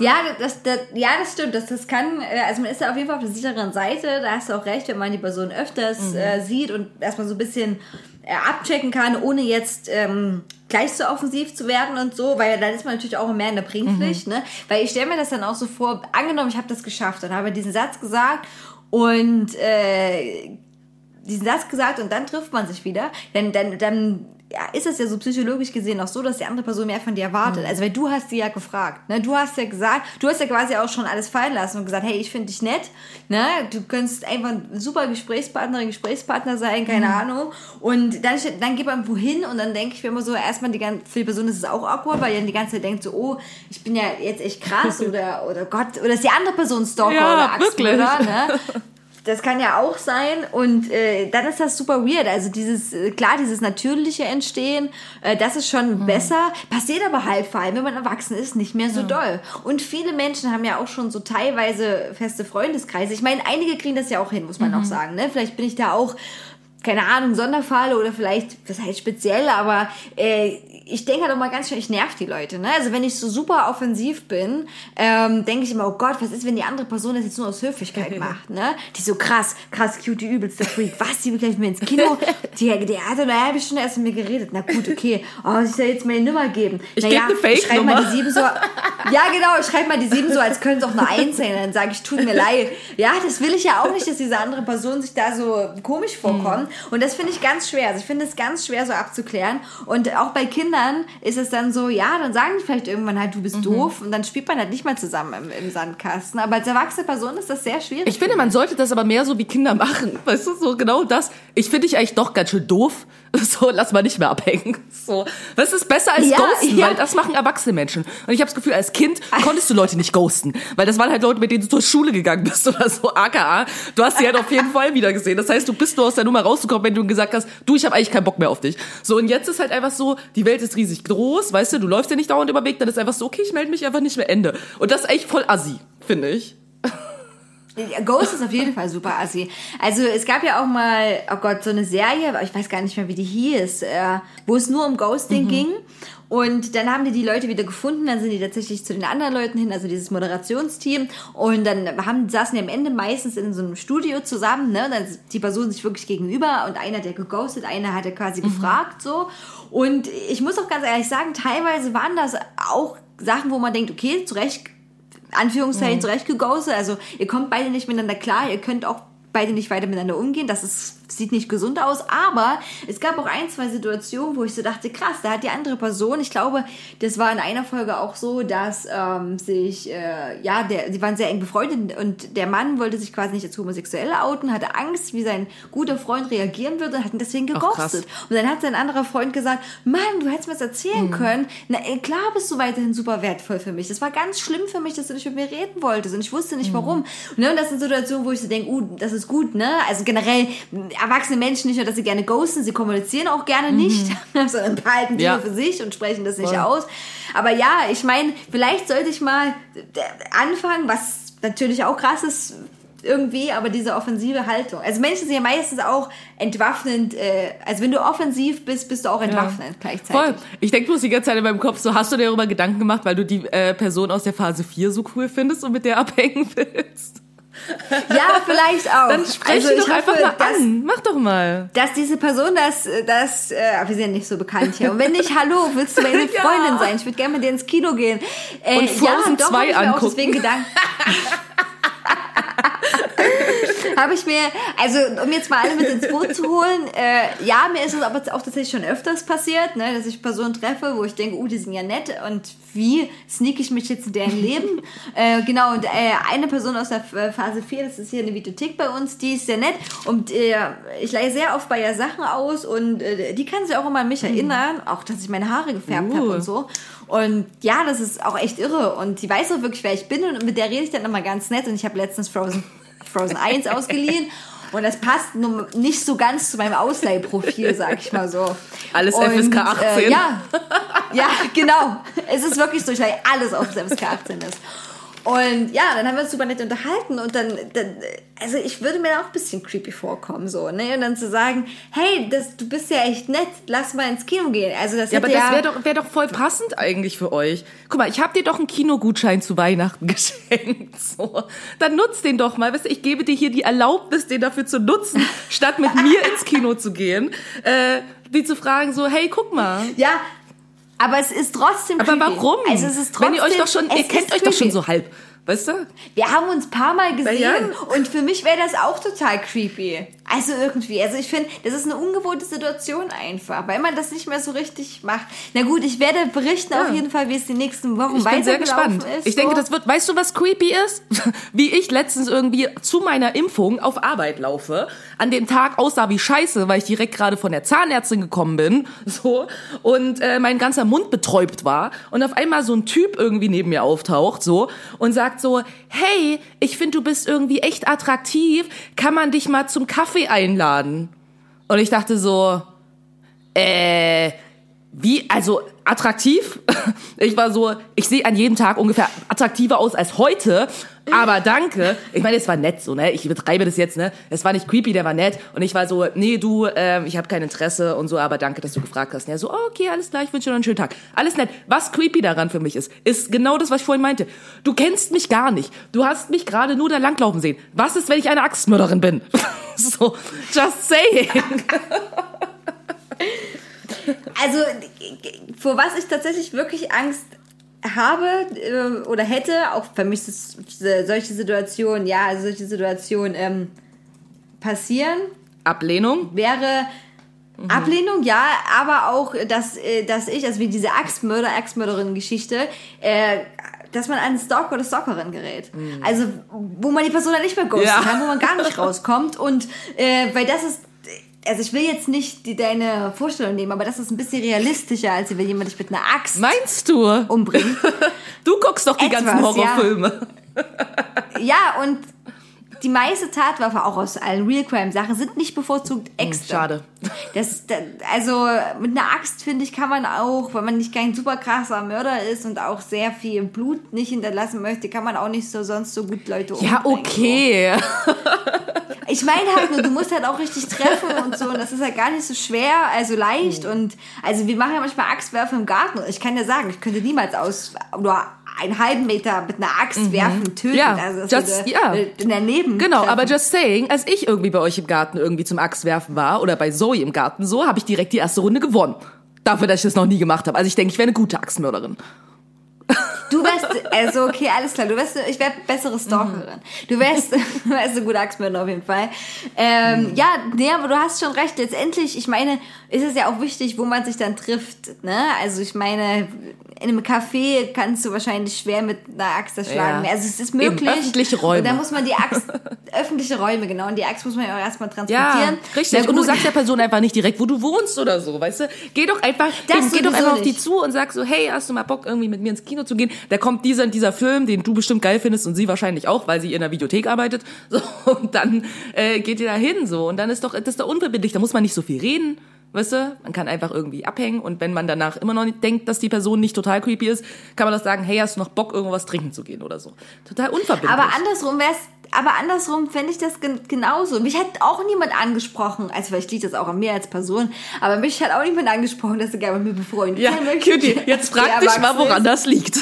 Ja, das, das, ja, das stimmt. Das, das kann, äh, also man ist da auf jeden Fall auf der sicheren Seite. Da hast du auch recht, wenn man die Person öfters äh, sieht und erstmal so ein bisschen äh, abchecken kann, ohne jetzt ähm, gleich so offensiv zu werden und so, weil dann ist man natürlich auch mehr in der Bringpflicht, ne? Weil ich stelle mir das dann auch so vor, angenommen, ich habe das geschafft und habe diesen Satz gesagt und äh, diesen Satz gesagt und dann trifft man sich wieder, dann, dann, dann ja, ist es ja so psychologisch gesehen auch so, dass die andere Person mehr von dir erwartet. Also weil du hast sie ja gefragt, ne? Du hast ja gesagt, du hast ja quasi auch schon alles fallen lassen und gesagt, hey, ich finde dich nett, ne? Du könntest einfach ein super Gesprächspartnerin, Gesprächspartner sein, keine Ahnung. Und dann, dann geht man wohin und dann denke ich mir immer so, erstmal die ganze, für die Person ist es auch awkward, weil die dann die ganze Zeit denkt so, oh, ich bin ja jetzt echt krass oder, oder Gott, oder ist die andere Person Stalker Ja, oder Axtbrüder, wirklich. ne? Das kann ja auch sein und äh, dann ist das super weird. Also dieses, äh, klar, dieses natürliche Entstehen, äh, das ist schon besser. Passiert aber halt vor allem, wenn man erwachsen ist, nicht mehr so doll. Und viele Menschen haben ja auch schon so teilweise feste Freundeskreise. Ich meine, einige kriegen das ja auch hin, muss man auch sagen. Ne? Vielleicht bin ich da auch keine Ahnung, Sonderfall oder vielleicht, das heißt speziell, aber äh, ich denke halt auch mal ganz schön, ich nerv die Leute. Ne? Also wenn ich so super offensiv bin, ähm, denke ich immer, oh Gott, was ist, wenn die andere Person das jetzt nur aus Höflichkeit macht? Ne? Die so krass, krass cute, die übelste Freak. Was, die will gleich mit mir ins Kino? Die, die hat eine halbe Stunde erst mit mir geredet. Na gut, okay. Oh, ich soll jetzt meine Nummer geben. Ich naja, geb eine schreib mal Fake-Nummer. die sieben so. Ja, genau, ich schreibe mal die sieben so, als könnte es auch eine Eins sein. Dann sage ich, tut mir leid. Ja, das will ich ja auch nicht, dass diese andere Person sich da so komisch vorkommt. Und das finde ich ganz schwer. Also ich finde es ganz schwer so abzuklären. Und auch bei Kindern ist es dann so, ja, dann sagen die vielleicht irgendwann halt, du bist doof. Und dann spielt man halt nicht mal zusammen im, im Sandkasten. Aber als erwachsene Person ist das sehr schwierig. Ich finde, man sollte das aber mehr so wie Kinder machen. Weißt du, so genau das. Ich finde dich eigentlich doch ganz schön doof. So, lass mal nicht mehr abhängen. So. Das ist besser als Ja, Ghosten, ja. weil das machen erwachsene Menschen. Und ich habe das Gefühl, als Kind konntest du Leute nicht ghosten. Weil das waren halt Leute, mit denen du zur Schule gegangen bist oder so, aka. Du hast sie halt auf jeden Fall wieder gesehen. Das heißt, du bist nur aus der Nummer rausgekommen, wenn du gesagt hast, du, ich habe eigentlich keinen Bock mehr auf dich. So, und jetzt ist halt einfach so, die Welt ist riesig groß, weißt du, du läufst ja nicht dauernd über Weg, dann ist einfach so, okay, ich melde mich einfach nicht mehr, Ende. Und das ist echt voll assi, finde ich. Ghost ist auf jeden Fall super assi. Also es gab ja auch mal, oh Gott, so eine Serie, aber ich weiß gar nicht mehr, wie die hieß, äh, wo es nur um Ghosting Mhm. ging. Und dann haben die die Leute wieder gefunden, dann sind die tatsächlich zu den anderen Leuten hin, also dieses Moderationsteam. Und dann haben, saßen die am Ende meistens in so einem Studio zusammen, ne? Und dann die Personen sich wirklich gegenüber und einer hat ja geghostet, einer hat ja quasi gefragt, so. Und ich muss auch ganz ehrlich sagen, teilweise waren das auch Sachen, wo man denkt, okay, zu Recht Anführungszeichen Mhm. zurecht geghostet. Also ihr kommt beide nicht miteinander klar, ihr könnt auch beide nicht weiter miteinander umgehen. Das ist, sieht nicht gesund aus. Aber es gab auch ein, zwei Situationen, wo ich so dachte, krass, da hat die andere Person, ich glaube, das war in einer Folge auch so, dass ähm, sich, äh, ja, der, sie waren sehr eng befreundet und der Mann wollte sich quasi nicht als homosexuell outen, hatte Angst, wie sein guter Freund reagieren würde und hat ihn deswegen geghostet. Und dann hat sein anderer Freund gesagt, Mann, du hättest mir das erzählen können. Na, klar bist du weiterhin super wertvoll für mich. Das war ganz schlimm für mich, dass du nicht mit mir reden wolltest und ich wusste nicht warum. Und, ne, und das sind Situationen, wo ich so denke, uh, das ist gut, ne? Also generell erwachsene Menschen nicht nur, dass sie gerne ghosten, sie kommunizieren auch gerne nicht, sondern behalten Dinge Ja. für sich und sprechen das nicht Voll. aus. Aber ja, ich meine, vielleicht sollte ich mal äh, anfangen, was natürlich auch krass ist, irgendwie, aber diese offensive Haltung. Also Menschen sind ja meistens auch entwaffnend, äh, also wenn du offensiv bist, bist du auch entwaffnend gleichzeitig. Voll. Ich denke bloß die ganze Zeit in meinem Kopf so, hast du dir darüber Gedanken gemacht, weil du die äh, Person aus der Phase 4 so cool findest und mit der abhängen willst? Ja, vielleicht auch. Dann Also sie ich doch einfach hoffe, mal dass, an. Mach doch mal. dass diese Person das, das, äh, wir sind ja nicht so bekannt hier. Und wenn nicht, hallo, willst du meine Ja. Freundin sein? Ich würde gerne mit dir ins Kino gehen. Äh, Und Frozen ja, doch, 2 hab ich mir auch angucken. deswegen Gedanken. habe ich mir, also um jetzt mal alle mit ins Boot zu holen, äh, ja, mir ist es aber auch tatsächlich schon öfters passiert, ne, dass ich Personen treffe, wo ich denke, uh, die sind ja nett und wie sneak ich mich jetzt in deren Leben? äh, genau, und äh, eine Person aus der F- Phase 4, das ist hier eine Videothek bei uns, die ist sehr nett und äh, ich leihe sehr oft bei ihr Sachen aus und äh, die kann sich auch immer an mich erinnern, auch dass ich meine Haare gefärbt habe Uh. und so. Und ja, das ist auch echt irre. Und die weiß auch wirklich, wer ich bin. Und mit der rede ich dann immer ganz nett. Und ich habe letztens Frozen, Frozen 1 ausgeliehen. Und das passt nur nicht so ganz zu meinem Ausleihprofil, sag ich mal so. Alles Und, FSK 18. Äh, ja, ja, genau. Es ist wirklich so, ich leihe alles auf das FSK 18 ist. Und ja, dann haben wir uns super nett unterhalten und dann, dann also ich würde mir da auch ein bisschen creepy vorkommen, so, ne? Und dann zu sagen, hey, das, du bist ja echt nett, lass mal ins Kino gehen. Also das Ja, aber das wäre doch, wär doch voll passend eigentlich für euch. Guck mal, ich habe dir doch einen Kinogutschein zu Weihnachten geschenkt. So. Dann nutz den doch mal. Weißt du, ich gebe dir hier die Erlaubnis, den dafür zu nutzen, statt mit mir ins Kino zu gehen. Äh, die zu fragen so, hey, guck mal. Ja, aber es ist trotzdem Aber creepy. warum? Also es ist trotzdem, Wenn ihr euch doch schon, ihr kennt euch doch schon so halb. Weißt du? Wir haben uns ein paar Mal gesehen ja. und für mich wäre das auch total creepy. Also irgendwie, also ich finde, das ist eine ungewohnte Situation einfach, weil man das nicht mehr so richtig macht. Na gut, ich werde berichten auf jeden Fall, wie es die nächsten Wochen Ich bin sehr weitergelaufen gespannt. ist. Ich denke, das wird, weißt du, was creepy ist? Wie ich letztens irgendwie zu meiner Impfung auf Arbeit laufe, an dem Tag aussah wie Scheiße, weil ich direkt gerade von der Zahnärztin gekommen bin, so, und äh, mein ganzer Mund betäubt war und auf einmal so ein Typ irgendwie neben mir auftaucht, so, und sagt so, hey, ich finde, du bist irgendwie echt attraktiv, kann man dich mal zum Kaffee einladen? Und ich dachte so, äh, wie, also attraktiv? Ich war so, ich sehe an jedem Tag ungefähr attraktiver aus als heute, aber danke. Ich meine, es war nett so, ne? Ich betreibe das jetzt, ne? Es war nicht creepy, der war nett. Und ich war so, nee, du, ähm, ich habe kein Interesse und so, aber danke, dass du gefragt hast. Und er so, oh, okay, alles klar, ich wünsche dir noch einen schönen Tag. Alles nett. Was creepy daran für mich ist, ist genau das, was ich vorhin meinte. Du kennst mich gar nicht. Du hast mich gerade nur da langlaufen sehen. Was ist, wenn ich eine Axtmörderin bin? so, just saying. Also, vor was ich tatsächlich wirklich Angst habe äh, oder hätte, auch für mich ist solche Situationen, ja, also solche Situationen ähm, passieren, Ablehnung? wäre Ablehnung, ja, aber auch, dass, äh, dass ich, also wie diese Axtmörder, Axtmörderin-Geschichte, äh, dass man an einen Stalker oder Stalkerin gerät. Also, wo man die Person dann nicht mehr ghosten Ja. kann, wo man gar nicht rauskommt. Und äh, weil das ist, also ich will jetzt nicht die, deine Vorstellung nehmen, aber das ist ein bisschen realistischer, als wenn jemand dich mit einer Axt Meinst du? umbringt. Du guckst doch die Etwas, ganzen ja. Horrorfilme. ja, und die meiste Tatwaffe, auch aus allen Real Crime Sachen, sind nicht bevorzugt Äxte. schade. Das, da- also mit einer Axt, finde ich, kann man auch, wenn man nicht kein super krasser Mörder ist und auch sehr viel Blut nicht hinterlassen möchte, kann man auch nicht so sonst so gut Leute umbringen. Ja, okay. Ich meine halt nur, du musst halt auch richtig treffen und so. Und das ist halt gar nicht so schwer, also leicht. Hm. Und also wir machen ja manchmal Axtwerfe im Garten. Ich kann ja sagen, ich könnte niemals aus nur einen halben Meter mit einer Axt werfen, töten. Mhm. Ja, also das just- würde ja. daneben. Genau, treffen. aber just saying, als ich irgendwie bei euch im Garten irgendwie zum Axtwerfen war oder bei Zoe im Garten so, habe ich direkt die erste Runde gewonnen. Dafür, dass ich das noch nie gemacht habe. Also ich denke, ich wäre eine gute Axtmörderin. Du wärst, also okay, alles klar, du wärst, ich wäre bessere Stalkerin. Du wärst, du wärst eine gute Axtmörder auf jeden Fall. Ähm, Ja, nee, aber du hast schon recht. Letztendlich, ich meine, ist es ja auch wichtig, wo man sich dann trifft. Ne? Also ich meine, in einem Café kannst du wahrscheinlich schwer mit einer Axt erschlagen. Ja. Also es ist Eben, möglich. öffentliche Räume. Und da muss man die Axt, öffentliche Räume, genau. Und die Axt muss man ja auch erstmal Ja, transportieren. richtig. Na Und du sagst der Person einfach nicht direkt, wo du wohnst oder so, weißt du? Geh doch einfach, Das eben, geh doch einfach auf die nicht. zu und sag so, hey, hast du mal Bock, irgendwie mit mir ins Kino zu gehen? Da kommt dieser und dieser Film, den du bestimmt geil findest und sie wahrscheinlich auch, weil sie in der Videothek arbeitet. So, und dann äh, geht ihr da hin so. Und dann ist doch, das ist doch unverbindlich, da muss man nicht so viel reden. Weißt du, man kann einfach irgendwie abhängen und wenn man danach immer noch nicht denkt, dass die Person nicht total creepy ist, kann man das sagen, hey, hast du noch Bock, irgendwas trinken zu gehen oder so. Total unverbindlich. Aber andersrum wär's, aber andersrum fände ich das gen genauso. Mich hat auch niemand angesprochen, also vielleicht liegt das auch an mir als Person, aber mich hat auch niemand angesprochen, dass du gerne mit mir befreundet Ja. Cutie, jetzt frag dich mal, woran ist. das liegt.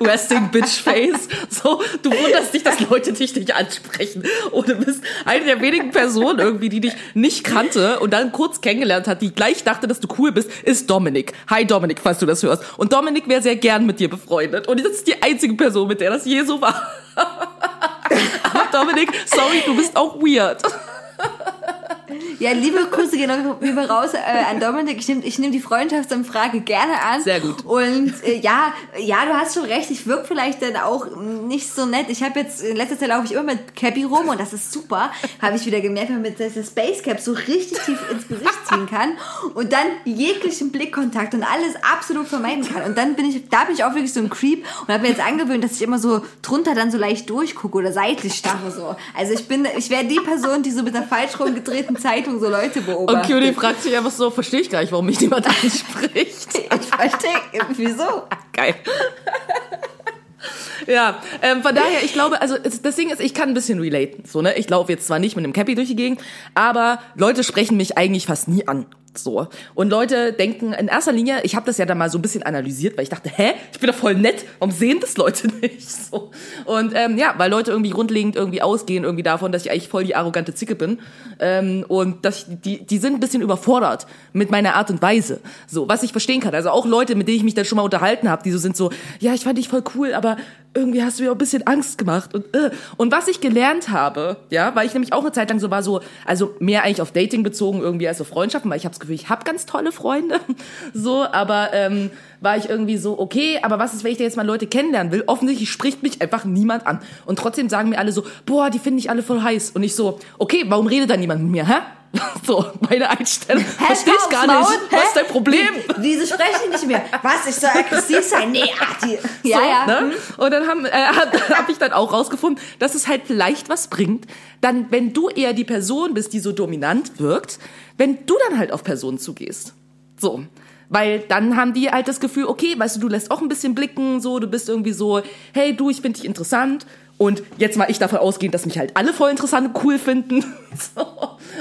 Resting Bitch Face. So, du wunderst dich, dass Leute dich nicht ansprechen. Und du bist eine der wenigen Personen irgendwie, die dich nicht kannte und dann kurz kennengelernt hat, die gleich dachte, dass du cool bist, ist Dominik. Hi Dominik, falls du das hörst. Und Dominik wäre sehr gern mit dir befreundet. Und das ist die einzige Person, mit der das je so war. Dominik, sorry, du bist auch weird. Ja, liebe Grüße gehen über raus äh, an Dominik. Ich nehme ich nehm die Freundschaftsanfrage gerne an. Sehr gut. Und äh, ja, ja, du hast schon recht. Ich wirke vielleicht dann auch nicht so nett. Ich habe jetzt in letzter Zeit laufe ich immer mit Cappy rum und das ist super. Habe ich wieder gemerkt, wenn man mit der Space Cap so richtig tief ins Gesicht ziehen kann und dann jeglichen Blickkontakt und alles absolut vermeiden kann. Und dann bin ich, da bin ich auch wirklich so ein Creep und habe mir jetzt angewöhnt, dass ich immer so drunter dann so leicht durchgucke oder seitlich starre so. Also ich bin, ich wäre die Person, die so mit einer falsch rumgedrehten Zeitung so Leute Und beobachtet. Cutie fragt sich einfach so, verstehe ich gar nicht, warum mich niemand anspricht. Ich verstehe, wieso? Geil. Ja, ähm, von daher, ich glaube, also das Ding ist, ich kann ein bisschen relaten. So, ne? Ich laufe jetzt zwar nicht mit einem Cappy durch die Gegend, aber Leute sprechen mich eigentlich fast nie an. So. Und Leute denken in erster Linie, ich habe das ja dann mal so ein bisschen analysiert, weil ich dachte, hä, ich bin doch voll nett, warum sehen das Leute nicht? So. Und ähm, ja, weil Leute irgendwie grundlegend irgendwie ausgehen irgendwie davon, dass ich eigentlich voll die arrogante Zicke bin. Ähm, und dass ich, die, die sind ein bisschen überfordert mit meiner Art und Weise. So, was ich verstehen kann. Also auch Leute, mit denen ich mich dann schon mal unterhalten habe, die so sind so, ja, ich fand dich voll cool, aber irgendwie hast du mir auch ein bisschen Angst gemacht und äh. und was ich gelernt habe, ja, weil ich nämlich auch eine Zeit lang so war so, also mehr eigentlich auf Dating bezogen irgendwie als auf Freundschaften, weil ich habe das Gefühl, ich habe ganz tolle Freunde, so, aber ähm, war ich irgendwie so, okay, aber was ist, wenn ich da jetzt mal Leute kennenlernen will? Offensichtlich spricht mich einfach niemand an und trotzdem sagen mir alle so, boah, die finde ich alle voll heiß und ich so, okay, warum redet da niemand mit mir, hä? So, meine Einstellung. Verstehe ich gar nicht. Was ist dein Problem? Wieso sprechen die nicht mehr? Was, ich soll aggressiv sein? Nee, ah, die. Ja, so, ja. Ne? Und dann haben, äh, habe hab ich dann auch rausgefunden, dass es halt vielleicht was bringt, dann, wenn du eher die Person bist, die so dominant wirkt, wenn du dann halt auf Personen zugehst. So. Weil dann haben die halt das Gefühl, okay, weißt du, du lässt auch ein bisschen blicken, so, du bist irgendwie so, hey du, ich finde dich interessant. Und jetzt mal ich davon ausgehen, dass mich halt alle voll interessant und cool finden. So.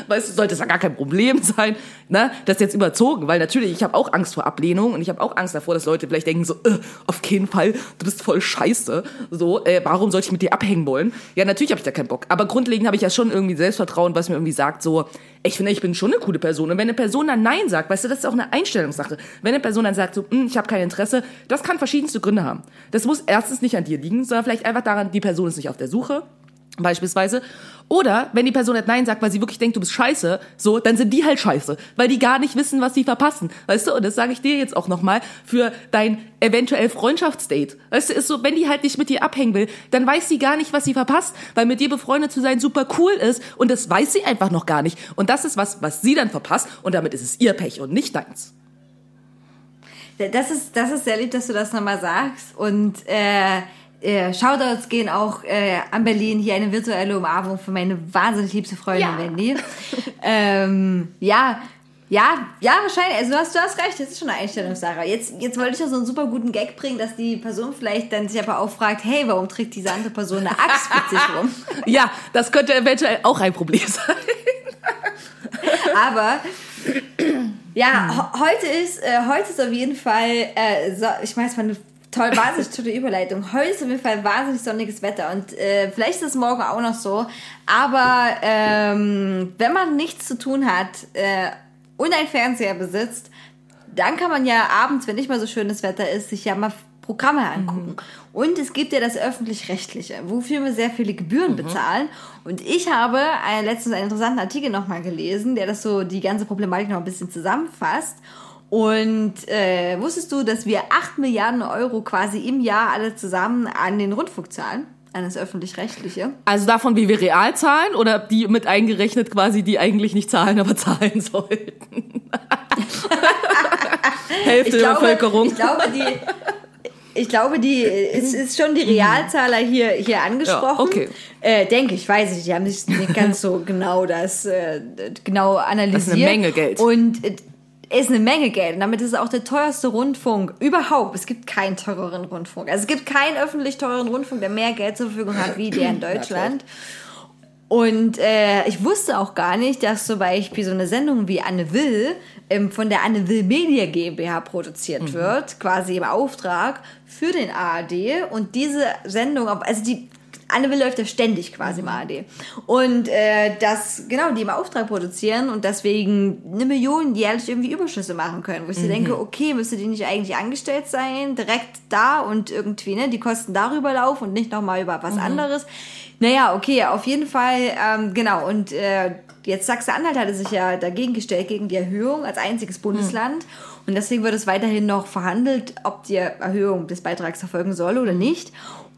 Weißt du, sollte es ja gar kein Problem sein. Ne? Das ist jetzt überzogen, weil natürlich, ich habe auch Angst vor Ablehnung und ich habe auch Angst davor, dass Leute vielleicht denken so, äh, auf keinen Fall, du bist voll scheiße. So, äh, warum sollte ich mit dir abhängen wollen? Ja, natürlich habe ich da keinen Bock. Aber grundlegend habe ich ja schon irgendwie Selbstvertrauen, was mir irgendwie sagt, so, ich finde, ich bin schon eine coole Person. Und wenn eine Person dann Nein sagt, weißt du, das ist auch eine Einstellungssache. Wenn eine Person dann sagt, so, hm, ich habe kein Interesse, das kann verschiedenste Gründe haben. Das muss erstens nicht an dir liegen, sondern vielleicht einfach daran, die Person ist nicht auf der Suche, beispielsweise. Oder wenn die Person nicht Nein sagt, weil sie wirklich denkt, du bist scheiße, so, dann sind die halt scheiße, weil die gar nicht wissen, was sie verpassen. Weißt du, und das sage ich dir jetzt auch nochmal für dein eventuell Freundschaftsdate. Weißt du, ist so, wenn die halt nicht mit dir abhängen will, dann weiß sie gar nicht, was sie verpasst, weil mit dir befreundet zu sein super cool ist und das weiß sie einfach noch gar nicht. Und das ist was, was sie dann verpasst und damit ist es ihr Pech und nicht deins. Das ist, das ist sehr lieb, dass du das nochmal sagst. Und äh, äh, Shoutouts gehen auch äh, an Berlin. Hier eine virtuelle Umarmung für meine wahnsinnig liebste Freundin Ja. Wendy. ähm, ja, ja, ja, wahrscheinlich. Also du hast, du hast recht, das ist schon eine Einstellungssache. Jetzt, jetzt wollte ich ja so einen super guten Gag bringen, dass die Person vielleicht dann sich aber auch fragt, hey, warum trägt diese andere Person eine Axt mit sich rum? Ja, das könnte eventuell auch ein Problem sein. Aber ja, ho heute ist äh, heute ist auf jeden Fall, äh, so, ich meine, es war eine toll, wahnsinnig tolle Überleitung. Heute ist auf jeden Fall wahnsinnig sonniges Wetter und äh, vielleicht ist es morgen auch noch so. Aber ähm, wenn man nichts zu tun hat äh, und einen Fernseher besitzt, dann kann man ja abends, wenn nicht mal so schönes Wetter ist, sich ja mal Programme angucken. Und es gibt ja das öffentlich-rechtliche, wofür wir sehr viele Gebühren bezahlen. Und ich habe letztens einen interessanten Artikel nochmal gelesen, der das so die ganze Problematik noch ein bisschen zusammenfasst. Und äh, wusstest du, dass wir 8 Milliarden Euro quasi im Jahr alle zusammen an den Rundfunk zahlen? An das öffentlich-rechtliche? Also davon, wie wir real zahlen oder die mit eingerechnet quasi, die eigentlich nicht zahlen, aber zahlen sollten? Hälfte der Bevölkerung. Ich glaube, die. Ich glaube, die es ist schon die Realzahler hier, hier angesprochen. Ja, okay. Äh, denke ich, weiß ich nicht. Die haben nicht, nicht ganz so genau das äh, genau analysiert. Menge Geld. Und äh, ist eine Menge Geld. Und damit ist es auch der teuerste Rundfunk überhaupt. Es gibt keinen teureren Rundfunk. Also es gibt keinen öffentlich teuren Rundfunk, der mehr Geld zur Verfügung hat wie der in Deutschland. Und äh, ich wusste auch gar nicht, dass zum Beispiel so eine Sendung wie Anne Will ähm, von der Anne Will Media GmbH produziert wird, quasi im Auftrag für den ARD. Und diese Sendung, also die Anne Will läuft ja ständig quasi im ARD. Und äh, das, genau, die im Auftrag produzieren und deswegen eine Million jährlich irgendwie Überschüsse machen können. Wo ich so denke, okay, müsste die nicht eigentlich angestellt sein, direkt da und irgendwie, ne, die Kosten darüber laufen und nicht nochmal über was anderes. Naja, okay, auf jeden Fall, ähm, genau. Und äh, jetzt Sachsen-Anhalt hatte sich ja dagegen gestellt, gegen die Erhöhung als einziges Bundesland. Und deswegen wird es weiterhin noch verhandelt, ob die Erhöhung des Beitrags erfolgen soll oder nicht.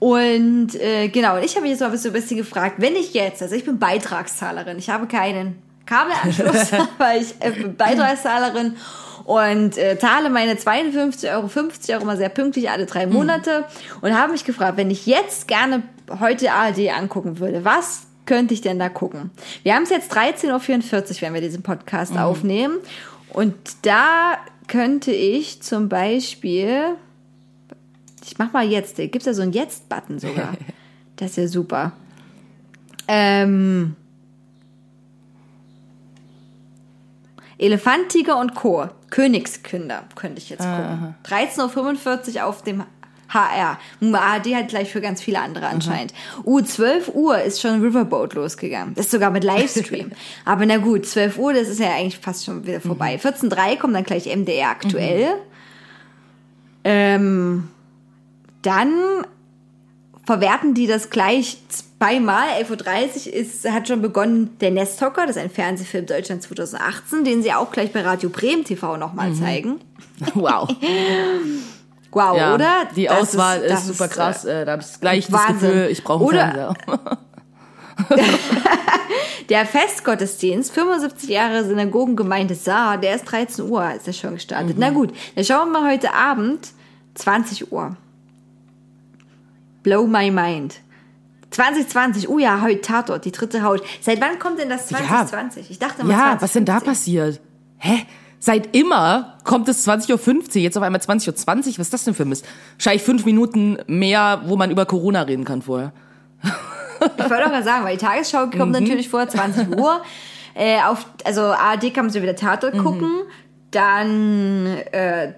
Und äh, genau, und ich habe mich jetzt mal so ein bisschen gefragt, wenn ich jetzt, also ich bin Beitragszahlerin, ich habe keinen Kabelanschluss, aber ich äh, bin Beitragszahlerin und äh, zahle meine 52 Euro, 50 Euro mal sehr pünktlich alle drei Monate und habe mich gefragt, wenn ich jetzt gerne heute ARD angucken würde, was könnte ich denn da gucken? Wir haben es jetzt 13.44 Uhr, wenn wir diesen Podcast aufnehmen und da könnte ich zum Beispiel Ich mach mal jetzt. Da gibt's ja so einen Jetzt-Button sogar. Das ist ja super. Ähm. Elefant, Tiger und Co. Königskinder könnte ich jetzt gucken. 13.45 Uhr auf dem HR. ARD hat gleich für ganz viele andere anscheinend. Uh, 12 Uhr ist schon Riverboat losgegangen. Das ist sogar mit Livestream. Aber na gut, 12 Uhr, das ist ja eigentlich fast schon wieder vorbei. 14.03 kommt dann gleich MDR aktuell. Ähm, dann verwerten die das gleich zweimal. 11.30 Uhr ist, hat schon begonnen der Nesthocker, das ist ein Fernsehfilm Deutschland 2018, den sie auch gleich bei Radio Bremen TV nochmal zeigen. Wow. Wow, Ja, oder? Die Das Auswahl ist, das super äh, krass. Äh, da habe ich gleich Wahnsinn. das Gefühl, ich brauche einen Oder- Fernseher. Der Festgottesdienst, 75 Jahre Synagogengemeinde Saar, der ist 13 Uhr, ist der schon gestartet. Na gut, dann schauen wir mal heute Abend, 20 Uhr. Blow my mind. 2020, oh ja, heute Tatort, die dritte Haut. Seit wann kommt denn das 2020? Ich dachte mal Ja, 2015. was denn da passiert? Hä? Seit immer kommt es 20.15 Uhr, jetzt auf einmal 20.20 Uhr. Was ist das denn für Mist? Wahrscheinlich fünf Minuten mehr, wo man über Corona reden kann vorher. Ich wollte auch mal sagen, weil die Tagesschau kommt natürlich vor 20 Uhr. Äh, auf, also ARD kann man so wieder Tatort gucken. Dann äh,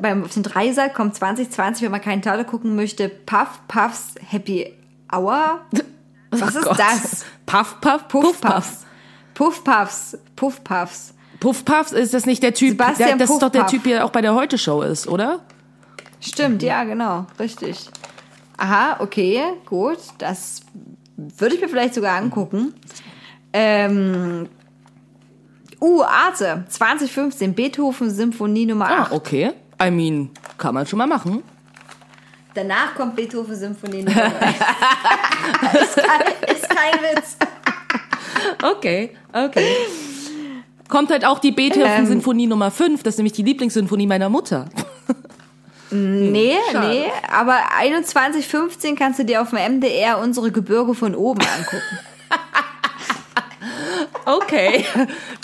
beim auf den Dreisack kommt 2020, wenn man keinen Tatort gucken möchte, Puff Puffs Happy Hour. Was ist Gott. das? Puff, puff, puff, puff. Puff Puffs. Puff Puffs. Puff, puff, ist das nicht der Typ, Sebastian der, das ist doch der Puff, Typ, der auch bei der Heute-Show ist, oder? Stimmt, ja, genau, richtig. Aha, okay, gut. Das würde ich mir vielleicht sogar angucken. Ähm, uh, Arte, 2015, Beethoven Symphonie Nummer Ah, 8. okay. I mean, kann man schon mal machen. Danach kommt Beethoven Symphonie Nummer 9. ist, kein, ist kein Witz. Okay, okay. Kommt halt auch die Beethoven-Sinfonie Nummer 5, das ist nämlich die Lieblingssinfonie meiner Mutter. Nee, Schade. nee, aber 2115 kannst du dir auf dem MDR unsere Gebirge von oben angucken. Okay.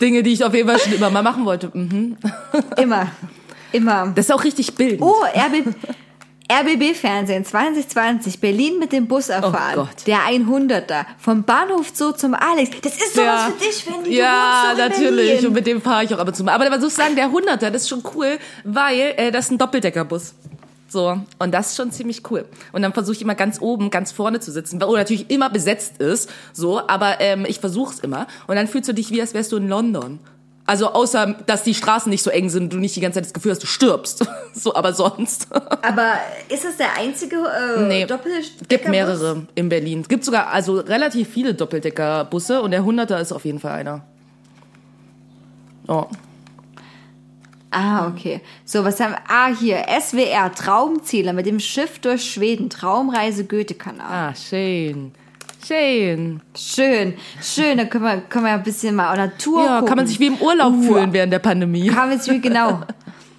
Dinge, die ich auf jeden Fall schon immer mal machen wollte. Mhm. Immer. Immer. Das ist auch richtig bildend. Oh, RB, RBB-Fernsehen 2020, Berlin mit dem Bus erfahren. Oh Gott. Der 100er. Vom Bahnhof Zoo zum Alex. Das ist sowas für dich, wenn du Ja, natürlich. Berlin. Und mit dem fahre ich auch ab und zu mal. Aber man muss sagen, der 100er, das ist schon cool, weil äh, das ist ein Doppeldeckerbus. So, und das ist schon ziemlich cool. Und dann versuche ich immer ganz oben, ganz vorne zu sitzen, wo natürlich immer besetzt ist, so, aber ähm, ich versuche es immer. Und dann fühlst du dich wie, als wärst du in London. Also außer, dass die Straßen nicht so eng sind und du nicht die ganze Zeit das Gefühl hast, du stirbst. so, aber sonst. Aber ist das der einzige äh, Nee, Doppeldeckerbus? gibt mehrere in Berlin. Es gibt sogar also relativ viele Doppeldeckerbusse und der 100er ist auf jeden Fall einer. Oh. Ah, okay. So, was haben wir? Ah, hier. SWR, Traumziele mit dem Schiff durch Schweden. Traumreise Goethe-Kanal. Ah, schön. Schön. Schön, schön. Da können wir, können wir ein bisschen mal auf Natur Ja, gucken. kann man sich wie im Urlaub Uh. fühlen während der Pandemie. Haben wir jetzt genau.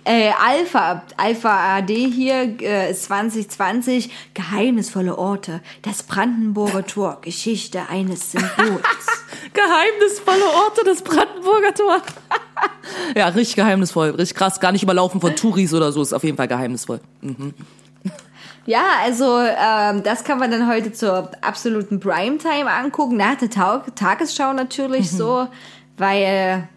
Äh, Alpha, Alpha AD hier, äh, 2020, geheimnisvolle Orte, das Brandenburger Tor, Geschichte eines Symbols. Geheimnisvolle Orte des Brandenburger Tor. ja, richtig geheimnisvoll. Richtig krass. Gar nicht überlaufen von Touris oder so. Ist auf jeden Fall geheimnisvoll. Ja, also ähm, das kann man dann heute zur absoluten Primetime angucken, nach der Tag Tagesschau natürlich so, weil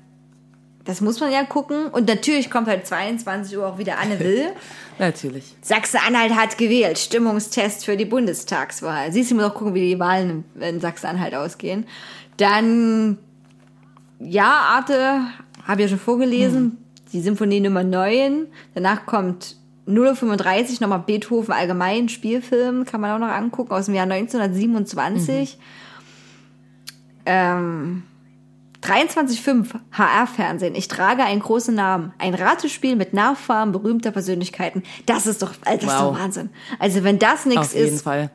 das muss man ja gucken. Und natürlich kommt halt 22 Uhr auch wieder Anne Will. Natürlich. Sachsen-Anhalt hat gewählt. Stimmungstest für die Bundestagswahl. Siehst du mal doch gucken, wie die Wahlen in Sachsen-Anhalt ausgehen. Dann, ja, Arte, habe ich ja schon vorgelesen, die Symphonie Nummer 9. Danach kommt 035, nochmal Beethoven allgemein, Spielfilm, kann man auch noch angucken, aus dem Jahr 1927. Ähm, 23.5 HR-Fernsehen. Ich trage einen großen Namen. Ein Ratespiel mit Nachfahren berühmter Persönlichkeiten. Das ist doch, das ist Wow. doch Wahnsinn. Also wenn das nichts Auf jeden ist, Fall.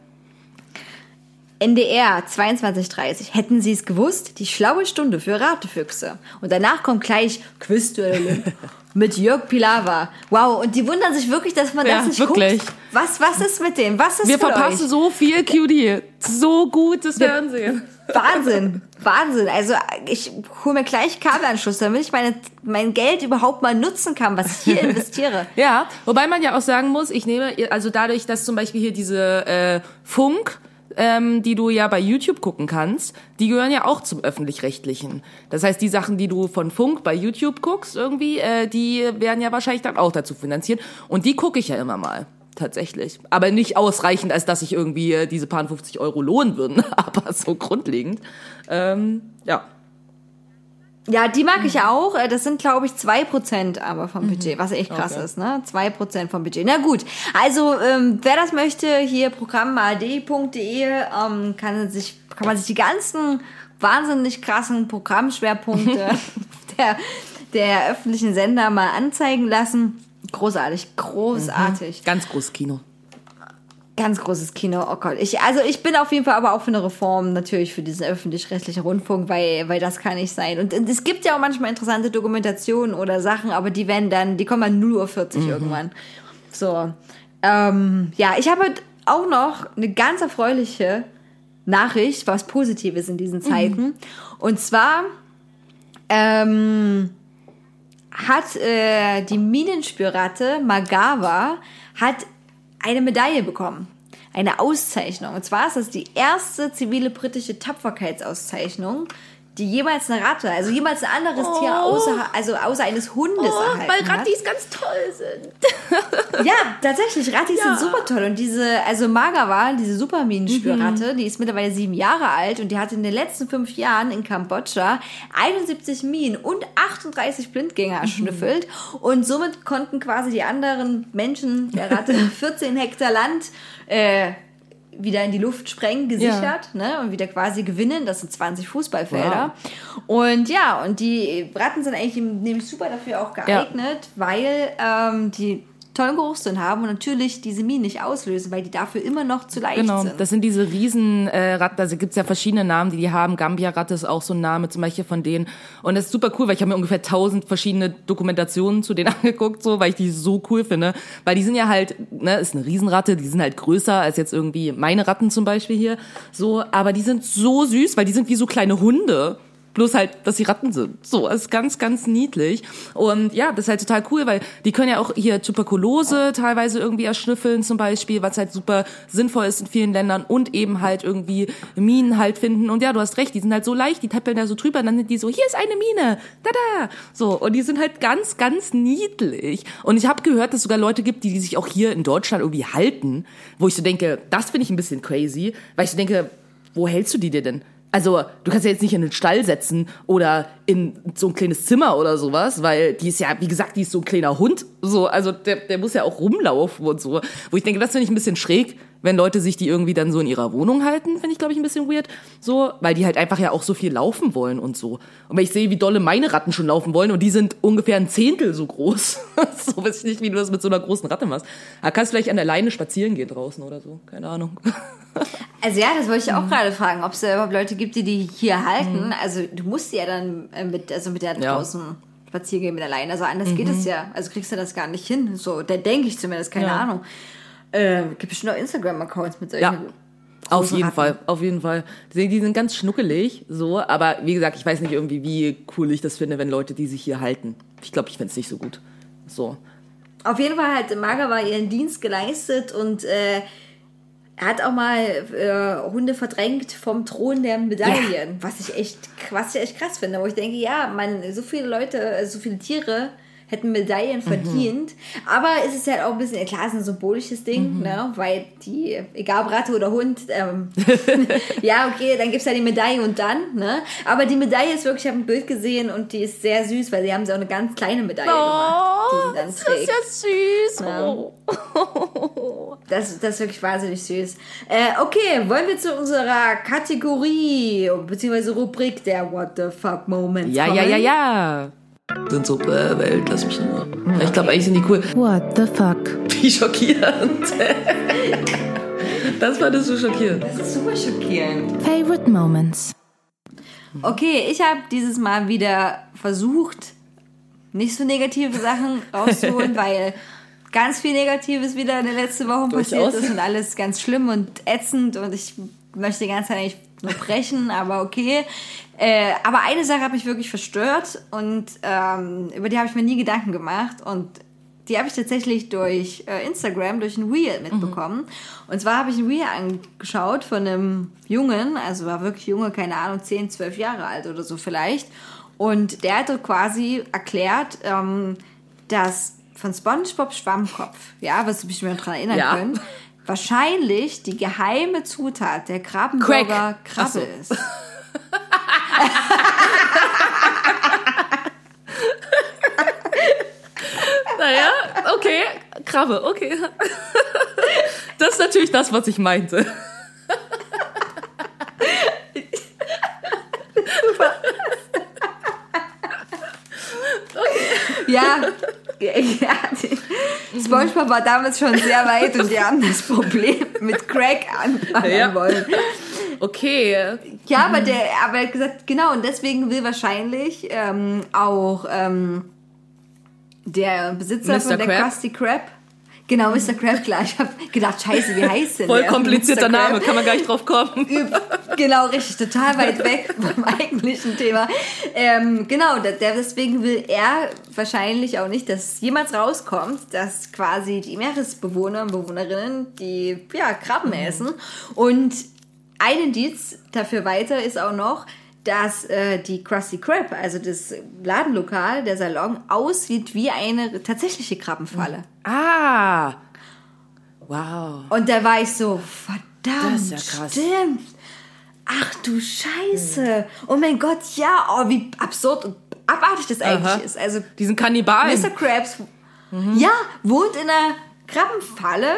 NDR 22.30 Hätten Sie es gewusst? Die schlaue Stunde für Ratefüchse. Und danach kommt gleich Quizduell mit Jörg Pilawa. Wow, und die wundern sich wirklich, dass man Ja, das nicht wirklich. guckt. Was, was ist mit dem? Was ist Wir verpassen euch? so viel QD. So gutes Fernsehen. Wahnsinn, Wahnsinn. Also ich hole mir gleich Kabelanschluss, damit ich meine, mein Geld überhaupt mal nutzen kann, was ich hier investiere. Ja, wobei man ja auch sagen muss, ich nehme, also dadurch, dass zum Beispiel hier diese äh, Funk, ähm, die du ja bei YouTube gucken kannst, die gehören ja auch zum öffentlich-rechtlichen. Das heißt, die Sachen, die du von Funk bei YouTube guckst, irgendwie, äh, die werden ja wahrscheinlich dann auch dazu finanziert. Und die gucke ich ja immer mal. Tatsächlich. Aber nicht ausreichend, als dass sich irgendwie äh, diese paar 50 Euro lohnen würden, aber so grundlegend. Ähm, ja. Ja, die mag ich auch. Äh, Das sind, glaube ich, 2% aber vom Budget, was echt krass Okay. ist, ne? 2% vom Budget. Na gut. Also, ähm, wer das möchte, hier programmad.de ähm, kann sich, kann man sich die ganzen wahnsinnig krassen Programmschwerpunkte der, der öffentlichen Sender mal anzeigen lassen. Großartig, großartig. Ganz großes Kino. Ganz großes Kino, oh Gott. Ich, also ich bin auf jeden Fall aber auch für eine Reform natürlich für diesen öffentlich-rechtlichen Rundfunk, weil, weil das kann nicht sein. Und, und es gibt ja auch manchmal interessante Dokumentationen oder Sachen, aber die werden dann, die kommen dann 0.40 Uhr irgendwann. So. Ähm, ja, ich habe auch noch eine ganz erfreuliche Nachricht, was Positives in diesen Zeiten. Und zwar ähm, hat äh, die Minenspürratte Magawa hat eine Medaille bekommen. Eine Auszeichnung. Und zwar ist das die erste zivile britische Tapferkeitsauszeichnung, die jemals eine Ratte, also jemals ein anderes Tier außer, also außer eines Hundes erhalten weil hat. Rattis ganz toll sind. Ja, tatsächlich, Rattis Ja. sind super toll. Und diese, also Magawa, diese Superminenspürratte, die ist mittlerweile sieben Jahre alt und die hat in den letzten fünf Jahren in Kambodscha 71 Minen und 38 Blindgänger erschnüffelt. Und somit konnten quasi die anderen Menschen der Ratte 14 Hektar Land äh, wieder in die Luft sprengen, gesichert, ne, und wieder quasi gewinnen. Das sind 20 Fußballfelder. Und ja, und die Ratten sind eigentlich nämlich super dafür auch geeignet, weil ähm, die tollen Geruchssinn haben und natürlich diese Minen nicht auslösen, weil die dafür immer noch zu leicht Genau, sind. das sind diese riesen äh, also gibt's ja verschiedene Namen, die die haben. Gambia-Ratte ist auch so ein Name zum Beispiel von denen. Und das ist super cool, weil ich habe mir ungefähr tausend verschiedene Dokumentationen zu denen angeguckt, so, weil ich die so cool finde. Weil die sind ja halt, ne, ist eine Riesenratte, die sind halt größer als jetzt irgendwie meine Ratten zum Beispiel hier. So, aber die sind so süß, weil die sind wie so kleine Hunde. Bloß halt, dass sie Ratten sind. So, ist ganz, ganz niedlich. Und ja, das ist halt total cool, weil die können ja auch hier Tuberkulose teilweise irgendwie erschnüffeln zum Beispiel, was halt super sinnvoll ist in vielen Ländern und eben halt irgendwie Minen halt finden. Und ja, du hast recht, die sind halt so leicht, die tappeln da so drüber und dann sind die so, hier ist eine Mine, da da. So, und die sind halt ganz, ganz niedlich. Und ich habe gehört, dass es sogar Leute gibt, die, die sich auch hier in Deutschland irgendwie halten, wo ich so denke, das finde ich ein bisschen crazy, weil ich so denke, wo hältst du die dir denn? Also, du kannst ja jetzt nicht in den Stall setzen oder in so ein kleines Zimmer oder sowas, weil die ist ja, wie gesagt, die ist so ein kleiner Hund. So, also der, der muss ja auch rumlaufen und so. Wo ich denke, das finde ich ein bisschen schräg, wenn Leute sich die irgendwie dann so in ihrer Wohnung halten, finde ich, glaube ich, ein bisschen weird. So, weil die halt einfach ja auch so viel laufen wollen und so. Und wenn ich sehe, wie dolle meine Ratten schon laufen wollen und die sind ungefähr ein Zehntel so groß, so weiß ich nicht, wie du das mit so einer großen Ratte machst. Da kannst du vielleicht an der Leine spazieren gehen draußen oder so. Keine Ahnung. Also ja, das wollte ich Mhm. auch gerade fragen, ob es da überhaupt Leute gibt, die die hier halten. Also du musst ja dann äh, mit, also mit der Ja. Mhm. draußen spazieren gehen mit der Leine. Also anders geht es ja. Also kriegst du das gar nicht hin. So, da denke ich zumindest, keine Ja. Ahnung. Äh, gibt bestimmt auch Instagram-Accounts mit solchen. Ja. Auf jeden Ratten. Fall, auf jeden Fall. Die, die sind ganz schnuckelig, so, aber wie gesagt, ich weiß nicht irgendwie, wie cool ich das finde, wenn Leute die sich hier halten. Ich glaube, ich find's nicht so gut. So. Auf jeden Fall hat Magawa ihren Dienst geleistet und äh, er hat auch mal äh, Hunde verdrängt vom Thron der Medaillen, was ich echt, was ich echt krass finde, wo ich denke, ja, man, so viele Leute, so viele Tiere hätten Medaillen verdient, aber es ist halt auch ein bisschen, klar, es ist ein symbolisches Ding, ne, weil die, egal ob Ratte oder Hund, ähm, ja, okay, dann gibt's ja die Medaille und dann, ne, aber die Medaille ist wirklich, ich habe ein Bild gesehen und die ist sehr süß, weil sie haben sie auch eine ganz kleine Medaille gemacht, die sie dann Oh, das trägt. ist ja süß. Ja. Oh. Das, das ist wirklich wahnsinnig süß. Äh, okay, wollen wir zu unserer Kategorie bzw. Rubrik der What the fuck Moments Ja, kommen? ja, ja, ja. Sind so, äh, Welt, lass mich nur. Ich glaube, eigentlich sind die cool. What the fuck? Wie schockierend. Das fandest du schockierend. Das ist super schockierend. Favorite moments. Okay, ich habe dieses Mal wieder versucht, nicht so negative Sachen rauszuholen, weil ganz viel Negatives wieder in den letzten Wochen passiert Durchaus. ist und alles ganz schlimm und ätzend und ich möchte die ganze Zeit eigentlich nur brechen, aber okay. Äh, aber eine Sache hat mich wirklich verstört und ähm, über die habe ich mir nie Gedanken gemacht und die habe ich tatsächlich durch äh, Instagram, durch ein Reel mitbekommen. Und zwar habe ich ein Reel angeschaut von einem Jungen, also war wirklich Junge, keine Ahnung, 10, 12 Jahre alt oder so vielleicht. Und der hat dort quasi erklärt, ähm, dass von SpongeBob Schwammkopf, ja, was mich mir daran erinnern Ja. können, wahrscheinlich die geheime Zutat der Krabbenburger Crack. Ach so. Krabbe ist. Naja, okay, Krabbe, okay. Das ist natürlich das, was ich meinte. Ja, ja, die- SpongeBob war damals schon sehr weit und die haben das Problem mit Crack anfangen Ja. wollen. Okay. Ja, aber der, aber er hat gesagt, genau, und deswegen will wahrscheinlich ähm, auch ähm, der Besitzer Mr. von der Crab? Krusty Krab. Genau, Mr. Crab, klar. Ich habe gedacht, scheiße, wie heißt denn Voll der? komplizierter? Name, kann man gar nicht drauf kommen. Genau, richtig, total weit weg vom eigentlichen Thema. Ähm, genau, deswegen will er wahrscheinlich auch nicht, dass jemals rauskommt, dass quasi die Meeresbewohner und Bewohnerinnen die ja, Krabben essen. Und ein Indiz dafür weiter ist auch noch, dass äh, die Krusty Krab, also das Ladenlokal, der Salon, aussieht wie eine tatsächliche Krabbenfalle. Ah. Wow. Und da war ich so, verdammt, Das ist ja krass. stimmt. Ach du Scheiße. Oh mein Gott, ja, oh, wie absurd und abartig das eigentlich Aha. ist. Also Diesen Kannibalen. Mr. Krabs, ja, wohnt in einer Krabbenfalle,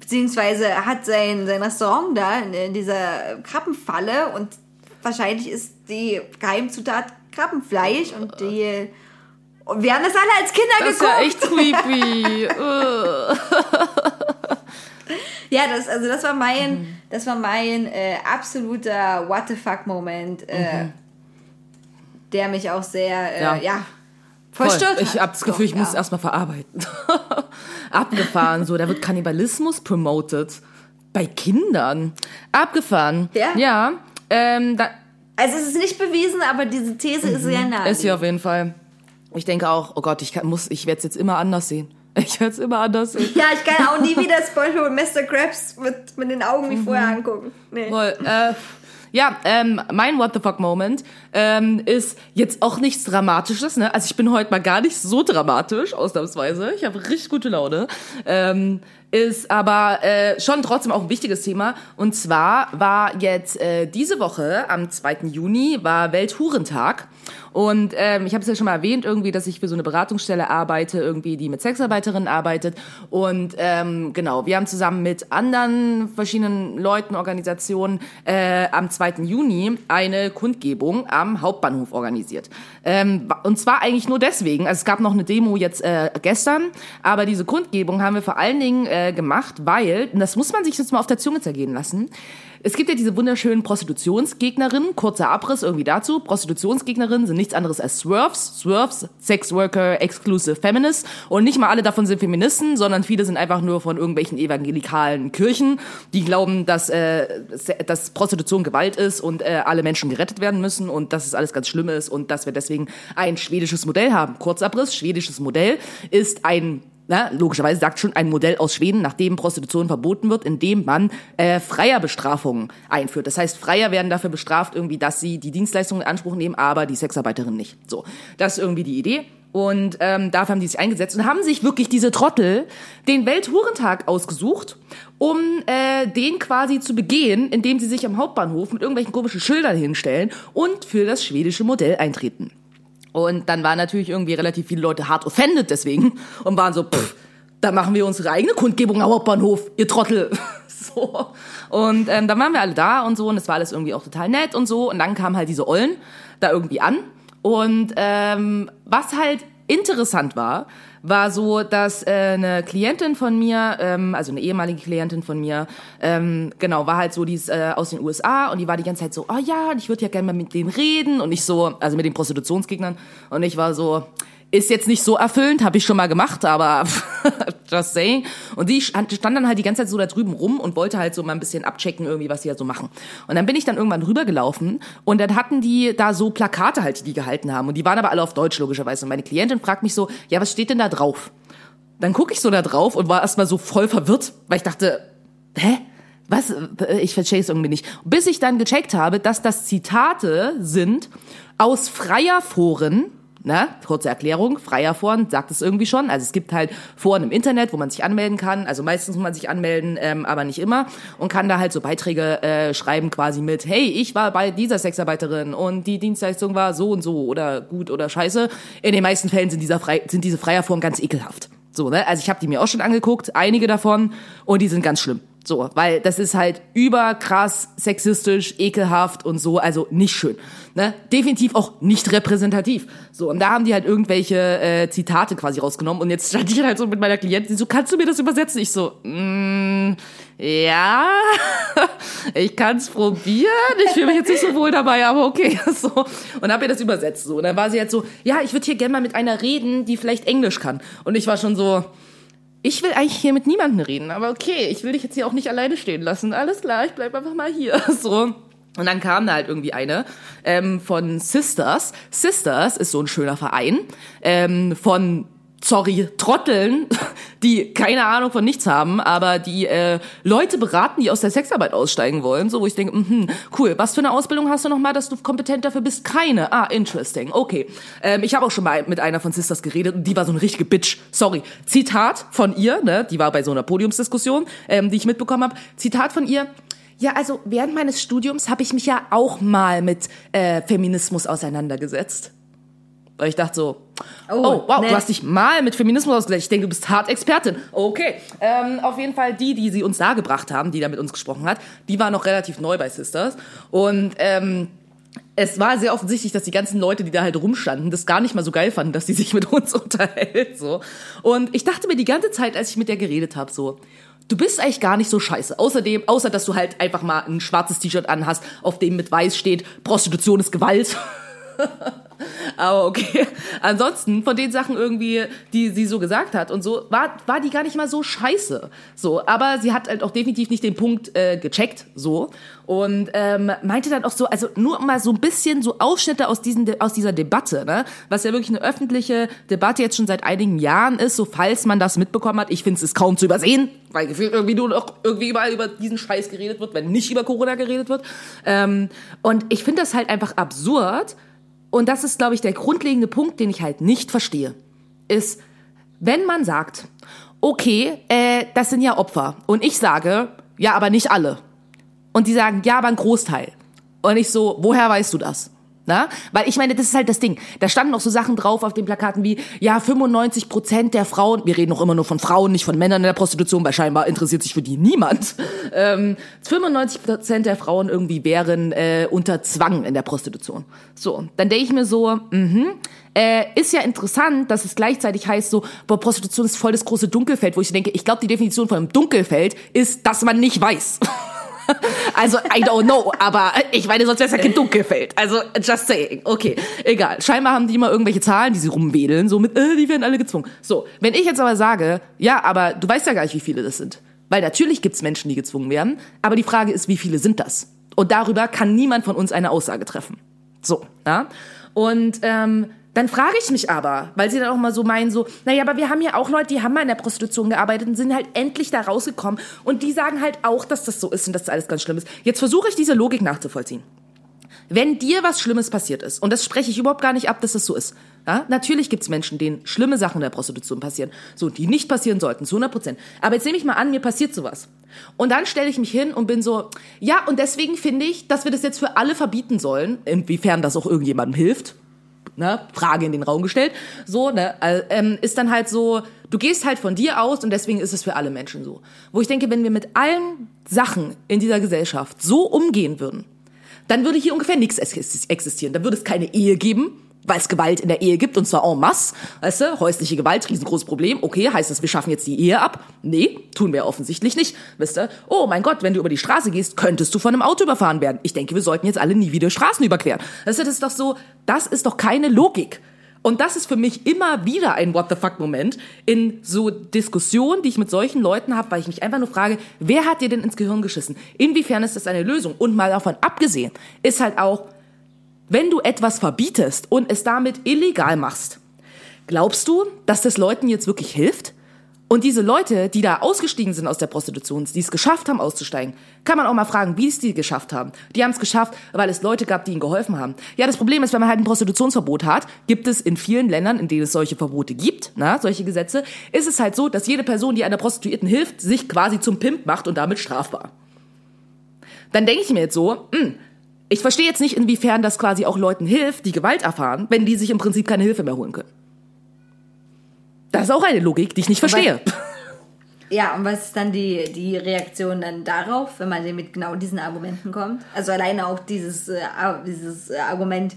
beziehungsweise hat sein, sein Restaurant da in, in dieser Krabbenfalle und wahrscheinlich ist die Geheimzutat Krabbenfleisch und die und wir haben das alle als Kinder Das ist geguckt. ja echt creepy. Ja, das, also das war mein, Mhm. das war mein äh, absoluter What the fuck Moment, äh, der mich auch sehr, äh, Ja. ja, Voll. Ich habe das Gefühl, ich Doch, muss ja. erstmal verarbeiten. Abgefahren, so. Da wird Kannibalismus promoted. Bei Kindern. Abgefahren. Ja. Ja. Ähm, da, Also es ist nicht bewiesen, aber diese These ist sehr nah. Mhm. ist hier auf jeden Fall. Ich denke auch, oh Gott, ich kann, muss, ich werde es jetzt immer anders sehen. Ich werde es immer anders sehen. Ja, ich kann auch nie wieder SpongeBob und Mr. Krabs mit, mit den Augen wie Mhm. vorher angucken. Nee. Voll. Äh, ja, ähm, mein What the fuck Moment ähm, ist jetzt auch nichts Dramatisches. Ne? Also ich bin heute mal gar nicht so dramatisch, ausnahmsweise. Ich habe richtig gute Laune. Ähm, ist aber äh, schon trotzdem auch ein wichtiges Thema. Und zwar war jetzt äh, diese Woche, am 2. Juni, war Welthurentag. Und ähm, ich habe es ja schon mal erwähnt, irgendwie, dass ich für so eine Beratungsstelle arbeite, irgendwie, die mit Sexarbeiterinnen arbeitet. Und ähm, genau, wir haben zusammen mit anderen verschiedenen Leuten, Organisationen äh, am 2. Juni eine Kundgebung am Hauptbahnhof organisiert. Ähm, und zwar eigentlich nur deswegen, also es gab noch eine Demo jetzt äh, gestern, aber diese Kundgebung haben wir vor allen Dingen äh, gemacht, weil, und das muss man sich jetzt mal auf der Zunge zergehen lassen, es gibt ja diese wunderschönen Prostitutionsgegnerinnen, kurzer Abriss irgendwie dazu. Prostitutionsgegnerinnen sind nichts anderes als Swerves. Swerves, Sex Worker, Exclusive Feminists. Und nicht mal alle davon sind Feministen, sondern viele sind einfach nur von irgendwelchen evangelikalen Kirchen, die glauben, dass, äh, dass Prostitution Gewalt ist und äh, alle Menschen gerettet werden müssen und dass es alles ganz schlimm ist und dass wir deswegen ein schwedisches Modell haben. Kurzabriss, schwedisches Modell ist ein na, logischerweise sagt schon ein Modell aus Schweden, nachdem Prostitution verboten wird, indem man äh, Freierbestrafungen einführt. Das heißt, Freier werden dafür bestraft, irgendwie, dass sie die Dienstleistungen in Anspruch nehmen, aber die Sexarbeiterin nicht. So, das ist irgendwie die Idee. Und ähm, dafür haben die sich eingesetzt und haben sich wirklich diese Trottel den Welthurentag ausgesucht, um äh, den quasi zu begehen, indem sie sich am Hauptbahnhof mit irgendwelchen komischen Schildern hinstellen und für das schwedische Modell eintreten. Und dann waren natürlich irgendwie relativ viele Leute hart offended deswegen und waren so, pff, da machen wir unsere eigene Kundgebung am Hauptbahnhof, ihr Trottel. so. Und ähm, dann waren wir alle da und so und es war alles irgendwie auch total nett und so. Und dann kamen halt diese Ollen da irgendwie an. Und ähm, was halt interessant war, war so, dass äh, eine Klientin von mir, ähm, also eine ehemalige Klientin von mir, ähm, genau, war halt so, die ist äh, aus den USA und die war die ganze Zeit so, oh ja, ich würde ja gerne mal mit denen reden. Und ich so, also mit den Prostitutionsgegnern. Und ich war so, ist jetzt nicht so erfüllend, habe ich schon mal gemacht, aber just saying. Und die stand dann halt die ganze Zeit so da drüben rum und wollte halt so mal ein bisschen abchecken irgendwie, was die da so machen. Und dann bin ich dann irgendwann rübergelaufen und dann hatten die da so Plakate halt, die die gehalten haben. Und die waren aber alle auf Deutsch logischerweise. Und meine Klientin fragt mich so, ja, was steht denn da drauf? Dann gucke ich so da drauf und war erstmal so voll verwirrt, weil ich dachte, hä? Was? Ich verstehe es irgendwie nicht. Bis ich dann gecheckt habe, dass das Zitate sind aus freier Foren, na, kurze Erklärung, freier Foren, sagt es irgendwie schon. Also es gibt halt Foren im Internet, wo man sich anmelden kann. Also meistens muss man sich anmelden, ähm, aber nicht immer. Und kann da halt so Beiträge äh, schreiben quasi mit, hey, ich war bei dieser Sexarbeiterin und die Dienstleistung war so und so oder gut oder scheiße. In den meisten Fällen sind, dieser frei, sind diese freier Foren ganz ekelhaft. So, ne? Also ich habe die mir auch schon angeguckt, einige davon, und die sind ganz schlimm. So, weil das ist halt überkrass sexistisch, ekelhaft und so, also nicht schön. Ne? Definitiv auch nicht repräsentativ. So, und da haben die halt irgendwelche äh, Zitate quasi rausgenommen und jetzt stand ich halt so mit meiner Klientin, so, kannst du mir das übersetzen? Ich so, mm, ja, ich kann's probieren. Ich fühle mich jetzt nicht so wohl dabei, aber okay. So. Und habe ihr das übersetzt. So. Und dann war sie halt so, ja, ich würde hier gerne mal mit einer reden, die vielleicht Englisch kann. Und ich war schon so, ich will eigentlich hier mit niemandem reden, aber okay, ich will dich jetzt hier auch nicht alleine stehen lassen. Alles klar, ich bleib einfach mal hier. So. Und dann kam da halt irgendwie eine ähm, von Sisters. Sisters ist so ein schöner Verein ähm, von sorry, Trotteln, die keine Ahnung von nichts haben, aber die äh, Leute beraten, die aus der Sexarbeit aussteigen wollen, so wo ich denke, mh, cool, was für eine Ausbildung hast du nochmal, dass du kompetent dafür bist? Keine. Ah, interesting. Okay. Ähm, ich habe auch schon mal mit einer von Sisters geredet und die war so eine richtige Bitch. Sorry. Zitat von ihr, ne, die war bei so einer Podiumsdiskussion, ähm, die ich mitbekommen habe. Zitat von ihr. Ja, also während meines Studiums habe ich mich ja auch mal mit äh, Feminismus auseinandergesetzt. Weil ich dachte so, oh, Oh, wow, ne. du hast dich mal mit Feminismus ausgesetzt. Ich denke, du bist hart Expertin. Okay. Ähm, auf jeden Fall die, die sie uns da gebracht haben, die da mit uns gesprochen hat, die war noch relativ neu bei Sisters. Und ähm, es war sehr offensichtlich, dass die ganzen Leute, die da halt rumstanden, das gar nicht mal so geil fanden, dass sie sich mit uns unterhält. So. Und ich dachte mir die ganze Zeit, als ich mit der geredet habe, so, du bist eigentlich gar nicht so scheiße. Außerdem, außer dass du halt einfach mal ein schwarzes T-Shirt anhast, auf dem mit weiß steht, Prostitution ist Gewalt. Aber okay. Ansonsten, von den Sachen irgendwie, die sie so gesagt hat und so, war, war die gar nicht mal so scheiße. So, aber sie hat halt auch definitiv nicht den Punkt äh, gecheckt, so. Und ähm, meinte dann auch so, also nur mal so ein bisschen so Ausschnitte aus, diesen, aus dieser Debatte, ne? Was ja wirklich eine öffentliche Debatte jetzt schon seit einigen Jahren ist, so falls man das mitbekommen hat. Ich finde es kaum zu übersehen, weil irgendwie nur noch irgendwie überall über diesen Scheiß geredet wird, wenn nicht über Corona geredet wird. Ähm, und ich finde das halt einfach absurd, und das ist, glaube ich, der grundlegende Punkt, den ich halt nicht verstehe, ist, wenn man sagt, okay, äh, das sind ja Opfer. Und ich sage, ja, aber nicht alle. Und die sagen, ja, aber ein Großteil. Und ich so, woher weißt du das? Na? Weil ich meine, das ist halt das Ding. Da standen auch so Sachen drauf auf den Plakaten wie, ja, 95 Prozent der Frauen, wir reden auch immer nur von Frauen, nicht von Männern in der Prostitution, weil scheinbar interessiert sich für die niemand. Ähm, 95 Prozent der Frauen irgendwie wären äh, unter Zwang in der Prostitution. So, dann denke ich mir so, mhm, äh, ist ja interessant, dass es gleichzeitig heißt so, boah, Prostitution ist voll das große Dunkelfeld, wo ich denke, ich glaube, die Definition von einem Dunkelfeld ist, dass man nicht weiß. Also, I don't know, aber ich meine, sonst wäre es ja kein Dunkelfeld. Also, just saying. Okay, egal. Scheinbar haben die immer irgendwelche Zahlen, die sie rumwedeln, so mit, äh, die werden alle gezwungen. So, wenn ich jetzt aber sage, ja, aber du weißt ja gar nicht, wie viele das sind. Weil natürlich gibt's Menschen, die gezwungen werden, aber die Frage ist, wie viele sind das? Und darüber kann niemand von uns eine Aussage treffen. So, ja. Und ähm, dann frage ich mich aber, weil sie dann auch mal so meinen, so, naja, aber wir haben ja auch Leute, die haben mal in der Prostitution gearbeitet und sind halt endlich da rausgekommen. Und die sagen halt auch, dass das so ist und dass das alles ganz schlimm ist. Jetzt versuche ich diese Logik nachzuvollziehen. Wenn dir was Schlimmes passiert ist, und das spreche ich überhaupt gar nicht ab, dass das so ist. Ja? Natürlich gibt's Menschen, denen schlimme Sachen in der Prostitution passieren, so die nicht passieren sollten, zu 100 Prozent. Aber jetzt nehme ich mal an, mir passiert sowas. Und dann stelle ich mich hin und bin so, ja, und deswegen finde ich, dass wir das jetzt für alle verbieten sollen, inwiefern das auch irgendjemandem hilft. Ne? Frage in den Raum gestellt. So, ne? äh, ähm, ist dann halt so, du gehst halt von dir aus und deswegen ist es für alle Menschen so. Wo ich denke, wenn wir mit allen Sachen in dieser Gesellschaft so umgehen würden, dann würde hier ungefähr nichts ex- existieren. Dann würde es keine Ehe geben, weil es Gewalt in der Ehe gibt und zwar en masse. Weißt du, häusliche Gewalt, riesengroßes Problem. Okay, heißt das, wir schaffen jetzt die Ehe ab? Nee, tun wir offensichtlich nicht. Wisst ihr? Oh mein Gott, wenn du über die Straße gehst, könntest du von einem Auto überfahren werden. Ich denke, wir sollten jetzt alle nie wieder Straßen überqueren. Weißt du, das ist doch so, das ist doch keine Logik. Und das ist für mich immer wieder ein What the fuck Moment in so Diskussionen, die ich mit solchen Leuten habe, weil ich mich einfach nur frage, wer hat dir denn ins Gehirn geschissen? Inwiefern ist das eine Lösung? Und mal davon abgesehen, ist halt auch, wenn du etwas verbietest und es damit illegal machst, glaubst du, dass das Leuten jetzt wirklich hilft? Und diese Leute, die da ausgestiegen sind aus der Prostitution, die es geschafft haben auszusteigen, kann man auch mal fragen, wie es die geschafft haben. Die haben es geschafft, weil es Leute gab, die ihnen geholfen haben. Ja, das Problem ist, wenn man halt ein Prostitutionsverbot hat, gibt es in vielen Ländern, in denen es solche Verbote gibt, na, solche Gesetze, ist es halt so, dass jede Person, die einer Prostituierten hilft, sich quasi zum Pimp macht und damit strafbar. Dann denke ich mir jetzt so, hm, ich verstehe jetzt nicht, inwiefern das quasi auch Leuten hilft, die Gewalt erfahren, wenn die sich im Prinzip keine Hilfe mehr holen können. Das ist auch eine Logik, die ich nicht verstehe. Ja, und was ist dann die, die Reaktion dann darauf, wenn man mit genau diesen Argumenten kommt? Also alleine auch dieses, äh, dieses äh, Argument,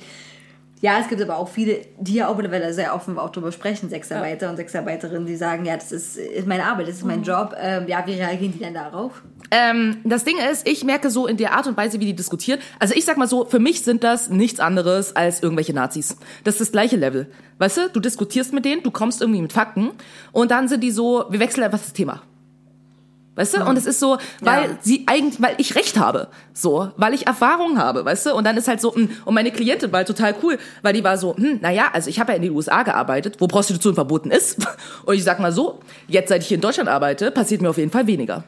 ja, es gibt aber auch viele, die ja auch mittlerweile sehr offen auch darüber sprechen, Sexarbeiter und Sexarbeiterinnen, die sagen, ja, das ist, ist meine Arbeit, das ist mein Job. Ähm, ja, wie reagieren die denn darauf? Ähm, das Ding ist, ich merke so in der Art und Weise, wie die diskutieren. Also ich sag mal so, für mich sind das nichts anderes als irgendwelche Nazis. Das ist das gleiche Level. Weißt du, du diskutierst mit denen, du kommst irgendwie mit Fakten und dann sind die so, wir wechseln einfach das Thema. Weißt du? Und es ist so, weil Ja. sie eigentlich, weil ich Recht habe. So, weil ich Erfahrung habe, weißt du? Und dann ist halt so, mh, und meine Klientin war halt total cool, weil die war so, hm, naja, also ich habe ja in den USA gearbeitet, wo Prostitution verboten ist. Und ich sag mal so, jetzt seit ich hier in Deutschland arbeite, passiert mir auf jeden Fall weniger.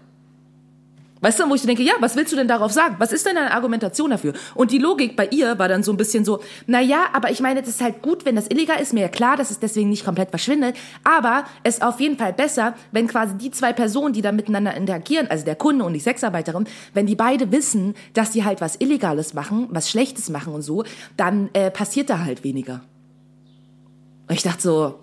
Weißt du, wo ich denke, ja, was willst du denn darauf sagen? Was ist denn deine Argumentation dafür? Und die Logik bei ihr war dann so ein bisschen so, na ja, aber ich meine, das ist halt gut, wenn das illegal ist, mir ja klar, dass es deswegen nicht komplett verschwindet, aber es ist auf jeden Fall besser, wenn quasi die zwei Personen, die da miteinander interagieren, also der Kunde und die Sexarbeiterin, wenn die beide wissen, dass die halt was Illegales machen, was Schlechtes machen und so, dann äh, passiert da halt weniger. Und ich dachte so,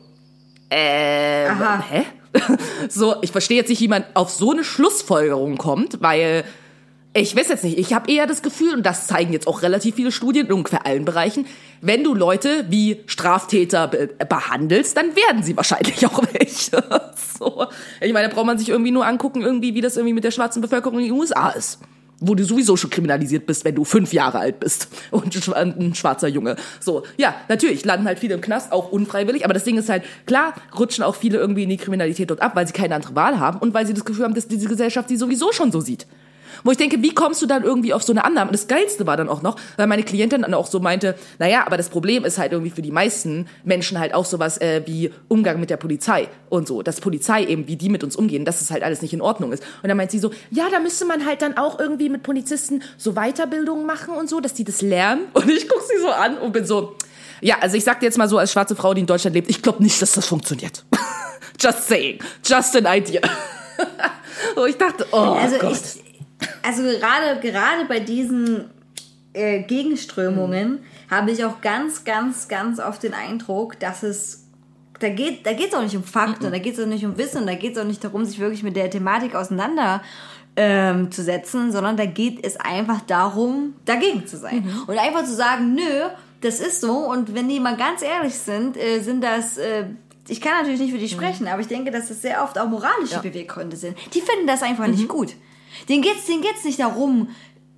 äh, Aha. hä? so, ich verstehe jetzt nicht, wie man auf so eine Schlussfolgerung kommt, weil ich weiß jetzt nicht, ich habe eher das Gefühl, und das zeigen jetzt auch relativ viele Studien in ungefähr allen Bereichen, wenn du Leute wie Straftäter be behandelst, dann werden sie wahrscheinlich auch welche. so. Ich meine, da braucht man sich irgendwie nur angucken, irgendwie, wie das irgendwie mit der schwarzen Bevölkerung in den USA ist. Wo du sowieso schon kriminalisiert bist, wenn du fünf Jahre alt bist und ein schwa- ein schwarzer Junge. So, ja, natürlich landen halt viele im Knast, auch unfreiwillig, aber das Ding ist halt, klar rutschen auch viele irgendwie in die Kriminalität dort ab, weil sie keine andere Wahl haben und weil sie das Gefühl haben, dass diese Gesellschaft sie sowieso schon so sieht. Wo ich denke, wie kommst du dann irgendwie auf so eine Annahme? Und das Geilste war dann auch noch, weil meine Klientin dann auch so meinte, naja, aber das Problem ist halt irgendwie für die meisten Menschen halt auch sowas äh, wie Umgang mit der Polizei und so. Dass Polizei eben, wie die mit uns umgehen, dass es halt alles nicht in Ordnung ist. Und dann meint sie so, ja, da müsste man halt dann auch irgendwie mit Polizisten so Weiterbildungen machen und so, dass die das lernen. Und ich guck sie so an und bin so, ja, also ich sag dir jetzt mal so als schwarze Frau, die in Deutschland lebt, ich glaube nicht, dass das funktioniert. Just saying. Just an idea. Wo ich dachte, oh Also Gott. ich, also gerade, gerade bei diesen äh, Gegenströmungen habe ich auch ganz, ganz, ganz oft den Eindruck, dass es da geht da geht's auch nicht um Fakten, da geht es auch nicht um Wissen, da geht es auch nicht darum, sich wirklich mit der Thematik auseinander ähm, zu setzen, sondern da geht es einfach darum, dagegen zu sein. Und einfach zu sagen, nö, das ist so. Und wenn die mal ganz ehrlich sind, äh, sind das... Äh, ich kann natürlich nicht für die sprechen, aber ich denke, dass das sehr oft auch moralische Beweggründe sind. Die finden das einfach nicht gut. Denen geht's, denen geht's nicht darum,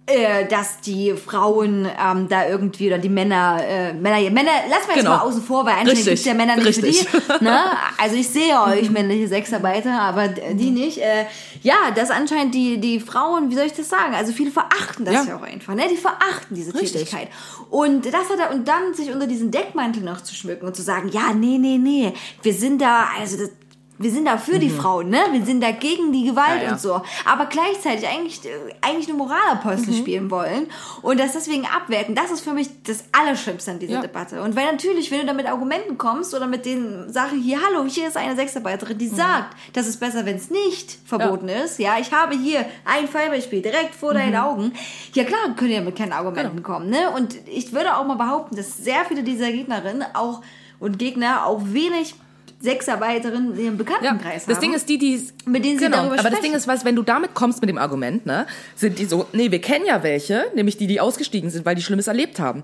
äh, dass die Frauen ähm, da irgendwie oder die Männer, äh, Männer, Männer, lass mal jetzt Genau. mal außen vor, weil anscheinend Richtig. gibt's ja Männer nicht Richtig. für die. Ne? Also ich sehe euch männliche Sexarbeiter, aber die nicht. Äh, ja, das anscheinend die, die Frauen, wie soll ich das sagen? Also viele verachten das ja, Ja. auch einfach, ne? Die verachten diese Richtig. Tätigkeit. Und das hat er, und dann sich unter diesen Deckmantel noch zu schmücken und zu sagen, ja, nee, nee, nee, wir sind da, also das, wir sind da für die Frauen, ne? Wir sind da gegen die Gewalt Mhm. Ja, ja. und so. Aber gleichzeitig eigentlich, äh, eigentlich eine Moralapostel Mhm. spielen wollen und das deswegen abwerten. Das ist für mich das Allerschlimmste an dieser Ja. Debatte. Und weil natürlich, wenn du da mit Argumenten kommst oder mit den Sachen hier, hallo, hier ist eine Sexarbeiterin, Mhm. die sagt, das ist besser, wenn es nicht verboten ist. Ja, ich habe hier ein Fallbeispiel direkt vor deinen Mhm. Augen. Ja klar, können ja mit keinen Argumenten Genau. kommen, ne? Und ich würde auch mal behaupten, dass sehr viele dieser Gegnerinnen auch und Gegner auch wenig Sexarbeiterinnen in ihrem Ja, Bekanntenkreis das haben. Ding ist, die, die Mit denen sie genau, darüber aber das sprechen. Ding ist, was, wenn du damit kommst mit dem Argument, ne, sind die so, nee, wir kennen ja welche, nämlich die, die ausgestiegen sind, weil die Schlimmes erlebt haben.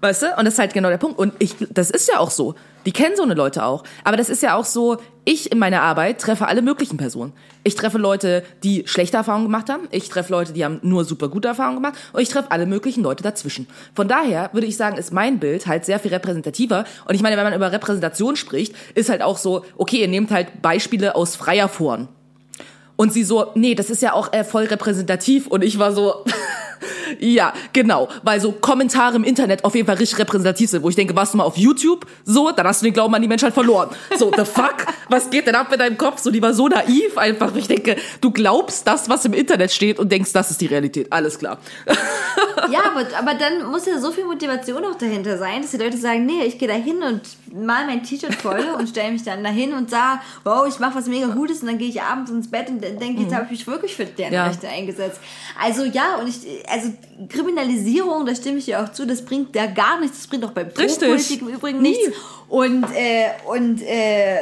Weißt du? Und das ist halt genau der Punkt. Und ich, das ist ja auch so. Die kennen so eine Leute auch. Aber das ist ja auch so, ich in meiner Arbeit treffe alle möglichen Personen. Ich treffe Leute, die schlechte Erfahrungen gemacht haben. Ich treffe Leute, die haben nur super gute Erfahrungen gemacht. Und ich treffe alle möglichen Leute dazwischen. Von daher würde ich sagen, ist mein Bild halt sehr viel repräsentativer. Und ich meine, wenn man über Repräsentation spricht, ist halt auch so, okay, ihr nehmt halt Beispiele aus freier Foren. Und sie so, nee, das ist ja auch äh, voll repräsentativ. Und ich war so, ja, genau. Weil so Kommentare im Internet auf jeden Fall richtig repräsentativ sind, wo ich denke, warst du mal auf YouTube? So, dann hast du den Glauben an die Menschheit verloren. So, the fuck? Was geht denn ab mit deinem Kopf? So, die war so naiv einfach. Ich denke, du glaubst das, was im Internet steht und denkst, das ist die Realität. Alles klar. Ja, aber, aber dann muss ja so viel Motivation auch dahinter sein, dass die Leute sagen, nee, ich gehe da hin und mal mein T-Shirt voll und stelle mich dann dahin und sage, wow, ich mache was mega Gutes und dann gehe ich abends ins Bett und denke, jetzt habe ich mich wirklich für deren Mhm. Ja. Rechte eingesetzt. Also ja, und ich, also Kriminalisierung, da stimme ich dir auch zu, das bringt ja gar nichts, das bringt auch bei Richtig. Pro-Politik im Übrigen Nie. nichts. Und, äh, und äh,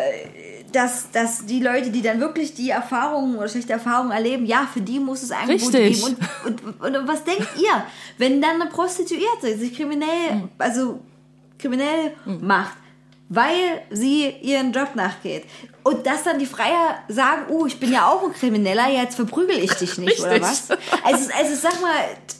dass, dass die Leute, die dann wirklich die Erfahrungen oder schlechte Erfahrungen erleben, ja, für die muss es Angebote Richtig. geben. Und, und, und was denkt ihr, wenn dann eine Prostituierte sich kriminell, also kriminell macht, weil sie ihren Job nachgeht? Und dass dann die Freier sagen, oh, ich bin ja auch ein Krimineller, jetzt verprügel ich dich nicht, oder Richtig. was? Also, also sag mal,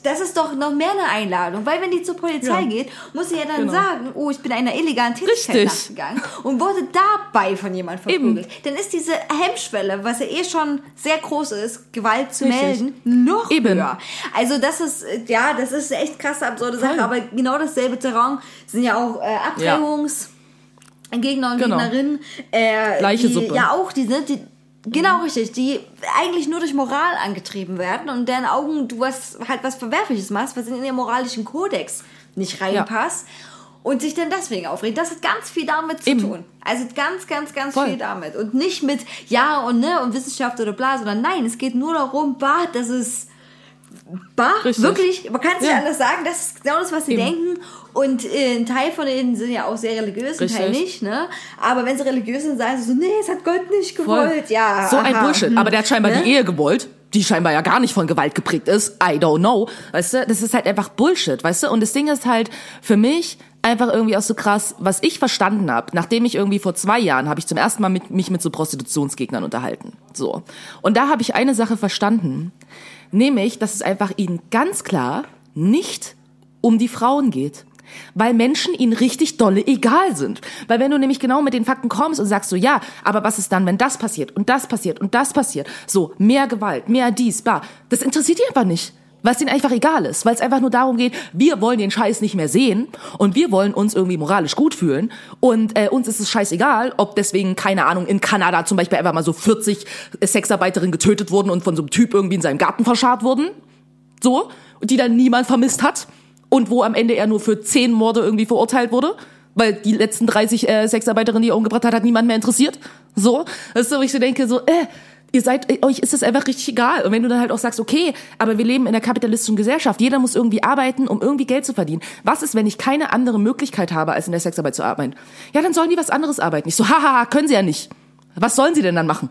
das ist doch noch mehr eine Einladung, weil wenn die zur Polizei Ja. geht, muss sie ja dann Genau. sagen, oh, ich bin einer illegalen Tätigkeit Richtig. nachgegangen und wurde dabei von jemand verprügelt. Dann ist diese Hemmschwelle, was ja eh schon sehr groß ist, Gewalt zu Richtig. melden, noch Eben. höher. Also das ist, ja, das ist eine echt krasse, absurde Sache, Voll. aber genau dasselbe Terrain sind ja auch äh, Abtreibungs... Gegner und Genau. Gegnerinnen, äh, Gleiche die, Suppe. ja auch, die sind, die, genau richtig, die eigentlich nur durch Moral angetrieben werden und deren Augen du was, halt was Verwerfliches machst, was in ihren moralischen Kodex nicht reinpasst und sich dann deswegen aufregen. Das hat ganz viel damit zu Eben. tun. Also ganz, ganz, ganz Voll. viel damit. Und nicht mit Ja und Ne und Wissenschaft oder bla, sondern nein, es geht nur darum, bah, das ist bah, Richtig. wirklich, man kann es nicht Ja. anders sagen, das ist genau das, was sie Eben. denken. Und äh, ein Teil von ihnen sind ja auch sehr religiös, ein Teil nicht, ne? Aber wenn sie religiös sind, sagen sie so, nee, es hat Gott nicht Voll. gewollt. Ja, So ein aha, Bullshit. hm, Aber der hat scheinbar ne? die Ehe gewollt, die scheinbar ja gar nicht von Gewalt geprägt ist. I don't know. Weißt du, das ist halt einfach Bullshit, weißt du? Und das Ding ist halt für mich einfach irgendwie auch so krass, was ich verstanden habe, nachdem ich irgendwie vor zwei Jahren habe ich zum ersten Mal mit, mich mit so Prostitutionsgegnern unterhalten. So. Und da habe ich eine Sache verstanden, nämlich, dass es einfach ihnen ganz klar nicht um die Frauen geht. Weil Menschen ihnen richtig dolle egal sind. Weil wenn du nämlich genau mit den Fakten kommst und sagst so, ja, aber was ist dann, wenn das passiert und das passiert und das passiert? So, mehr Gewalt, mehr dies, bar. Das interessiert die einfach nicht. Weil es ihnen einfach egal ist. Weil es einfach nur darum geht, wir wollen den Scheiß nicht mehr sehen und wir wollen uns irgendwie moralisch gut fühlen. Und äh, uns ist es scheißegal, ob deswegen, keine Ahnung, in Kanada zum Beispiel einfach mal so 40 Sexarbeiterinnen getötet wurden und von so einem Typ irgendwie in seinem Garten verscharrt wurden so, die dann niemand vermisst hat und wo am Ende er nur für zehn Morde irgendwie verurteilt wurde, weil die letzten 30 äh, Sexarbeiterinnen, die er umgebracht hat, hat niemand mehr interessiert. So, das ist so, ich so denke, so, äh, ihr seid, äh, euch ist das einfach richtig egal. Und wenn du dann halt auch sagst, okay, aber wir leben in einer kapitalistischen Gesellschaft, jeder muss irgendwie arbeiten, um irgendwie Geld zu verdienen. Was ist, wenn ich keine andere Möglichkeit habe, als in der Sexarbeit zu arbeiten? Ja, dann sollen die was anderes arbeiten. Ich so, haha, können sie ja nicht. Was sollen sie denn dann machen?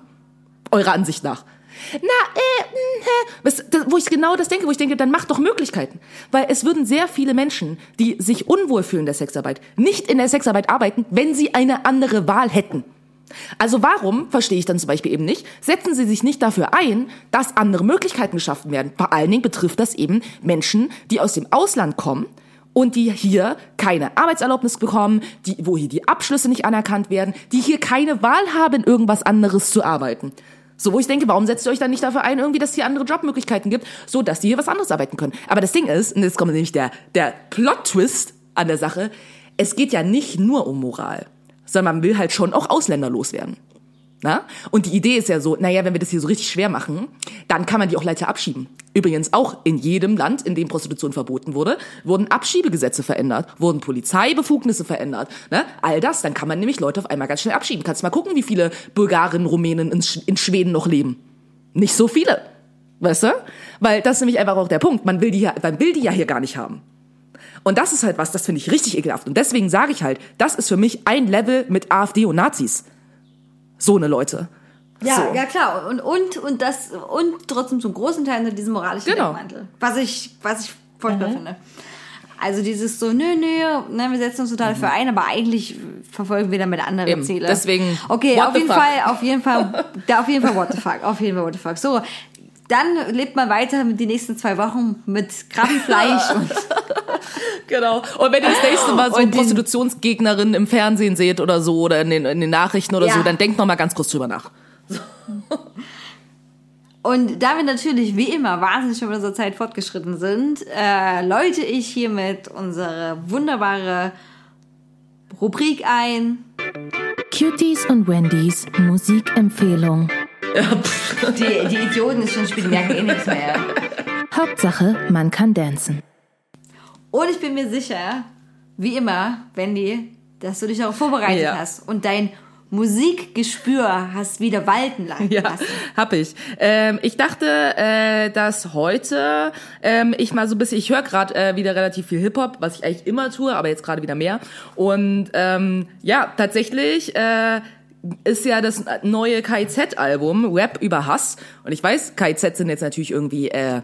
Eurer Ansicht nach. Na, äh, hä. Was, das, wo ich genau das denke, wo ich denke, dann macht doch Möglichkeiten. Weil es würden sehr viele Menschen, die sich unwohl fühlen in der Sexarbeit, nicht in der Sexarbeit arbeiten, wenn sie eine andere Wahl hätten. Also warum, verstehe ich dann zum Beispiel eben nicht, setzen sie sich nicht dafür ein, dass andere Möglichkeiten geschaffen werden? Vor allen Dingen betrifft das eben Menschen, die aus dem Ausland kommen und die hier keine Arbeitserlaubnis bekommen, die, wo hier die Abschlüsse nicht anerkannt werden, die hier keine Wahl haben, irgendwas anderes zu arbeiten. So, wo ich denke, warum setzt ihr euch dann nicht dafür ein, irgendwie, dass es hier andere Jobmöglichkeiten gibt, so dass die hier was anderes arbeiten können? Aber das Ding ist, und jetzt kommt nämlich der, der Plot-Twist an der Sache, es geht ja nicht nur um Moral, sondern man will halt schon auch Ausländer loswerden. Na? Und die Idee ist ja so, naja, wenn wir das hier so richtig schwer machen, dann kann man die auch leichter abschieben. Übrigens auch in jedem Land, in dem Prostitution verboten wurde, wurden Abschiebegesetze verändert, wurden Polizeibefugnisse verändert. Ne? All das, dann kann man nämlich Leute auf einmal ganz schnell abschieben. Kannst mal gucken, wie viele Bulgarinnen, Rumänen in, Sch in Schweden noch leben. Nicht so viele. Weißt du? Weil das ist nämlich einfach auch der Punkt. Man will die, ja, man will die ja hier gar nicht haben. Und das ist halt was, das finde ich richtig ekelhaft. Und deswegen sage ich halt, das ist für mich ein Level mit AfD und Nazis. So eine Leute. Ja, so. ja klar. Und, und, und das, und trotzdem zum großen Teil unter diesem moralischen Genau. Deckmantel. Was ich, was ich furchtbar finde. Also dieses so, nö, nö, ne, wir setzen uns total für ein, aber eigentlich verfolgen wir damit andere Eben, Ziele. deswegen, Okay, what auf the jeden fuck? Fall, auf jeden Fall, da auf jeden Fall what the fuck, auf jeden Fall what the fuck. So, dann lebt man weiter mit die nächsten zwei Wochen mit Krabbenfleisch und Genau. Und wenn ihr das nächste Mal so Prostitutionsgegnerinnen im Fernsehen seht oder so oder in den, in den Nachrichten oder Ja. so, dann denkt noch mal ganz kurz drüber nach. Und da wir natürlich wie immer wahnsinnig schon mit unserer Zeit fortgeschritten sind, äh, läute ich hiermit unsere wunderbare Rubrik ein. Cuties und Wendys Musikempfehlung. Die, die Idioten ist schon spielen, merken eh nichts mehr. Hauptsache, man kann dancen. Und ich bin mir sicher, wie immer, Wendy, dass du dich darauf vorbereitet Ja. hast und dein Musikgespür hast wieder walten lassen. Ja, hab ich. Ähm, ich dachte, äh, dass heute ähm, ich mal so ein bisschen, ich höre gerade äh, wieder relativ viel Hip-Hop, was ich eigentlich immer tue, aber jetzt gerade wieder mehr. Und ähm, ja, tatsächlich äh, ist ja das neue KIZ-Album Rap über Hass. Und ich weiß, KIZ sind jetzt natürlich irgendwie äh,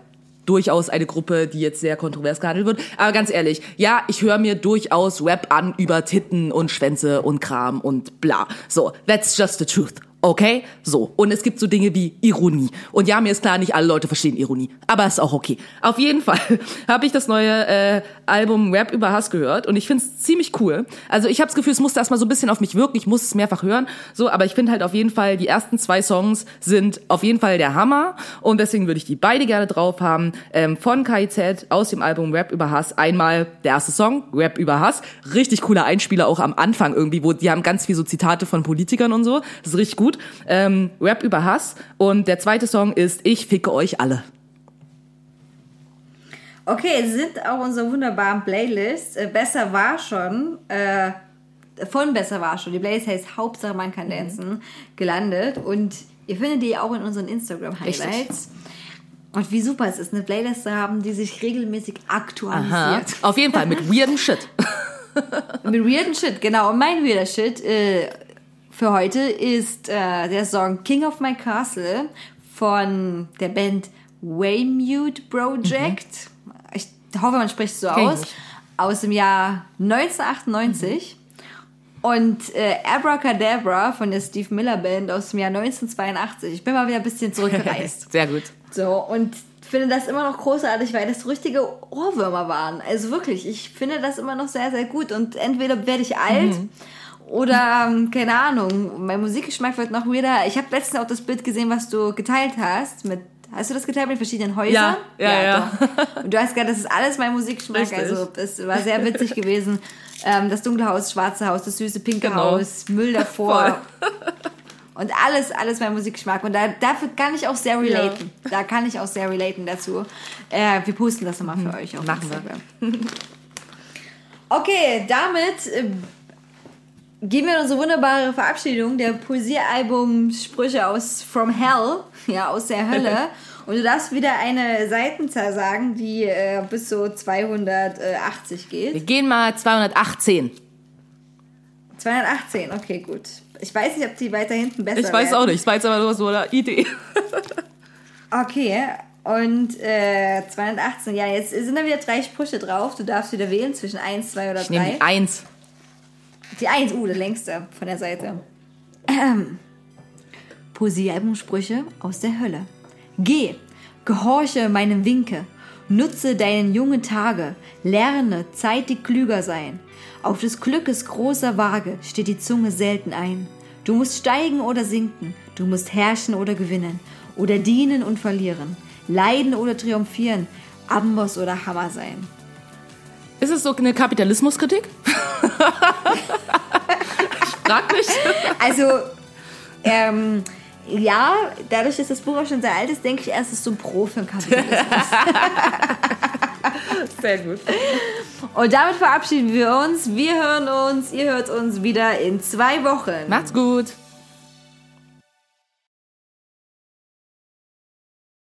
durchaus eine Gruppe, die jetzt sehr kontrovers gehandelt wird. Aber ganz ehrlich, ja, ich höre mir durchaus Rap an über Titten und Schwänze und Kram und bla. So, that's just the truth. Okay? So. Und es gibt so Dinge wie Ironie. Und ja, mir ist klar, nicht alle Leute verstehen Ironie. Aber ist auch okay. Auf jeden Fall habe ich das neue äh, Album Rap über Hass gehört und ich finde es ziemlich cool. Also ich habe das Gefühl, es musste erstmal so ein bisschen auf mich wirken. Ich muss es mehrfach hören. So, aber ich finde halt auf jeden Fall, die ersten zwei Songs sind auf jeden Fall der Hammer. Und deswegen würde ich die beide gerne drauf haben. Ähm, von KIZ aus dem Album Rap über Hass. Einmal der erste Song, Rap über Hass. Richtig cooler Einspieler auch am Anfang irgendwie, wo die haben ganz viel so Zitate von Politikern und so. Das ist richtig gut. Ähm, Rap über Hass. Und der zweite Song ist Ich ficke euch alle. Okay, sind auch unsere wunderbaren Playlists. Äh, Besser war schon, äh, von Besser war schon, die Playlist heißt Hauptsache man Mhm. kann dancen, gelandet. Und ihr findet die auch in unseren Instagram-Highlights. Und wie super es ist, eine Playlist zu haben, die sich regelmäßig aktualisiert. Auf jeden Fall mit weirden Shit. Mit weirden Shit, genau. Und mein weirder Shit äh, für heute ist äh, der Song King of My Castle von der Band Waymute Project. Ich hoffe, man spricht es so Mhm. Ich aus. nicht. Aus dem Jahr 1998. Und äh, Abracadabra von der Steve Miller Band aus dem Jahr 1982. Ich bin mal wieder ein bisschen zurückgereist. Sehr gut. So, und finde das immer noch großartig, weil das richtige Ohrwürmer waren. Also wirklich, ich finde das immer noch sehr, sehr gut. Und entweder werde ich alt oder, ähm, keine Ahnung, mein Musikgeschmack wird noch weirder. Ich habe letztens auch das Bild gesehen, was du geteilt hast. Mit, hast du das geteilt mit verschiedenen Häusern? Ja, ja, ja. doch. Und du hast gesagt, das ist alles mein Musikgeschmack. Richtig. Also, das war sehr witzig gewesen. Ähm, das dunkle Haus, das schwarze Haus, das süße pinke Genau. Haus, Müll davor. Und alles, alles mein Musikgeschmack. Und da, dafür kann ich auch sehr relaten. Da kann ich auch sehr relaten dazu. Äh, wir posten das nochmal für euch auf Machen wir. Instagram. Okay, damit gehen wir in unsere wunderbare Verabschiedung der Poesiealbum Sprüche aus From Hell, ja, aus der Hölle. Und du darfst wieder eine Seitenzahl sagen, die äh, bis so 280 Wir geht. gehen mal 218. 218, okay, gut. Ich weiß nicht, ob die weiter hinten besser Ich weiß werden. auch nicht. War jetzt aber nur so eine Idee. Okay, und äh, 218, ja, jetzt sind da wieder drei Sprüche drauf. Du darfst wieder wählen zwischen 1, 2 oder Ich nehme 3. die Eins. Die 1, uh, der längste von der Seite. Ähm. Poesiealbumsprüche aus der Hölle. Geh, gehorche meinem Winke, nutze deinen jungen Tage, lerne zeitig klüger sein. Auf des Glückes großer Waage steht die Zunge selten ein. Du musst steigen oder sinken, du musst herrschen oder gewinnen, oder dienen und verlieren, leiden oder triumphieren, Amboss oder Hammer sein. Ist es so eine Kapitalismuskritik? ich frag mich. Also, ähm, ja, dadurch, dass das Buch auch schon sehr alt ist, denke ich erst, es ist so ein Pro für den Kapitalismus. Sehr gut. Und damit verabschieden wir uns. Wir hören uns, ihr hört uns wieder in zwei Wochen. Macht's gut.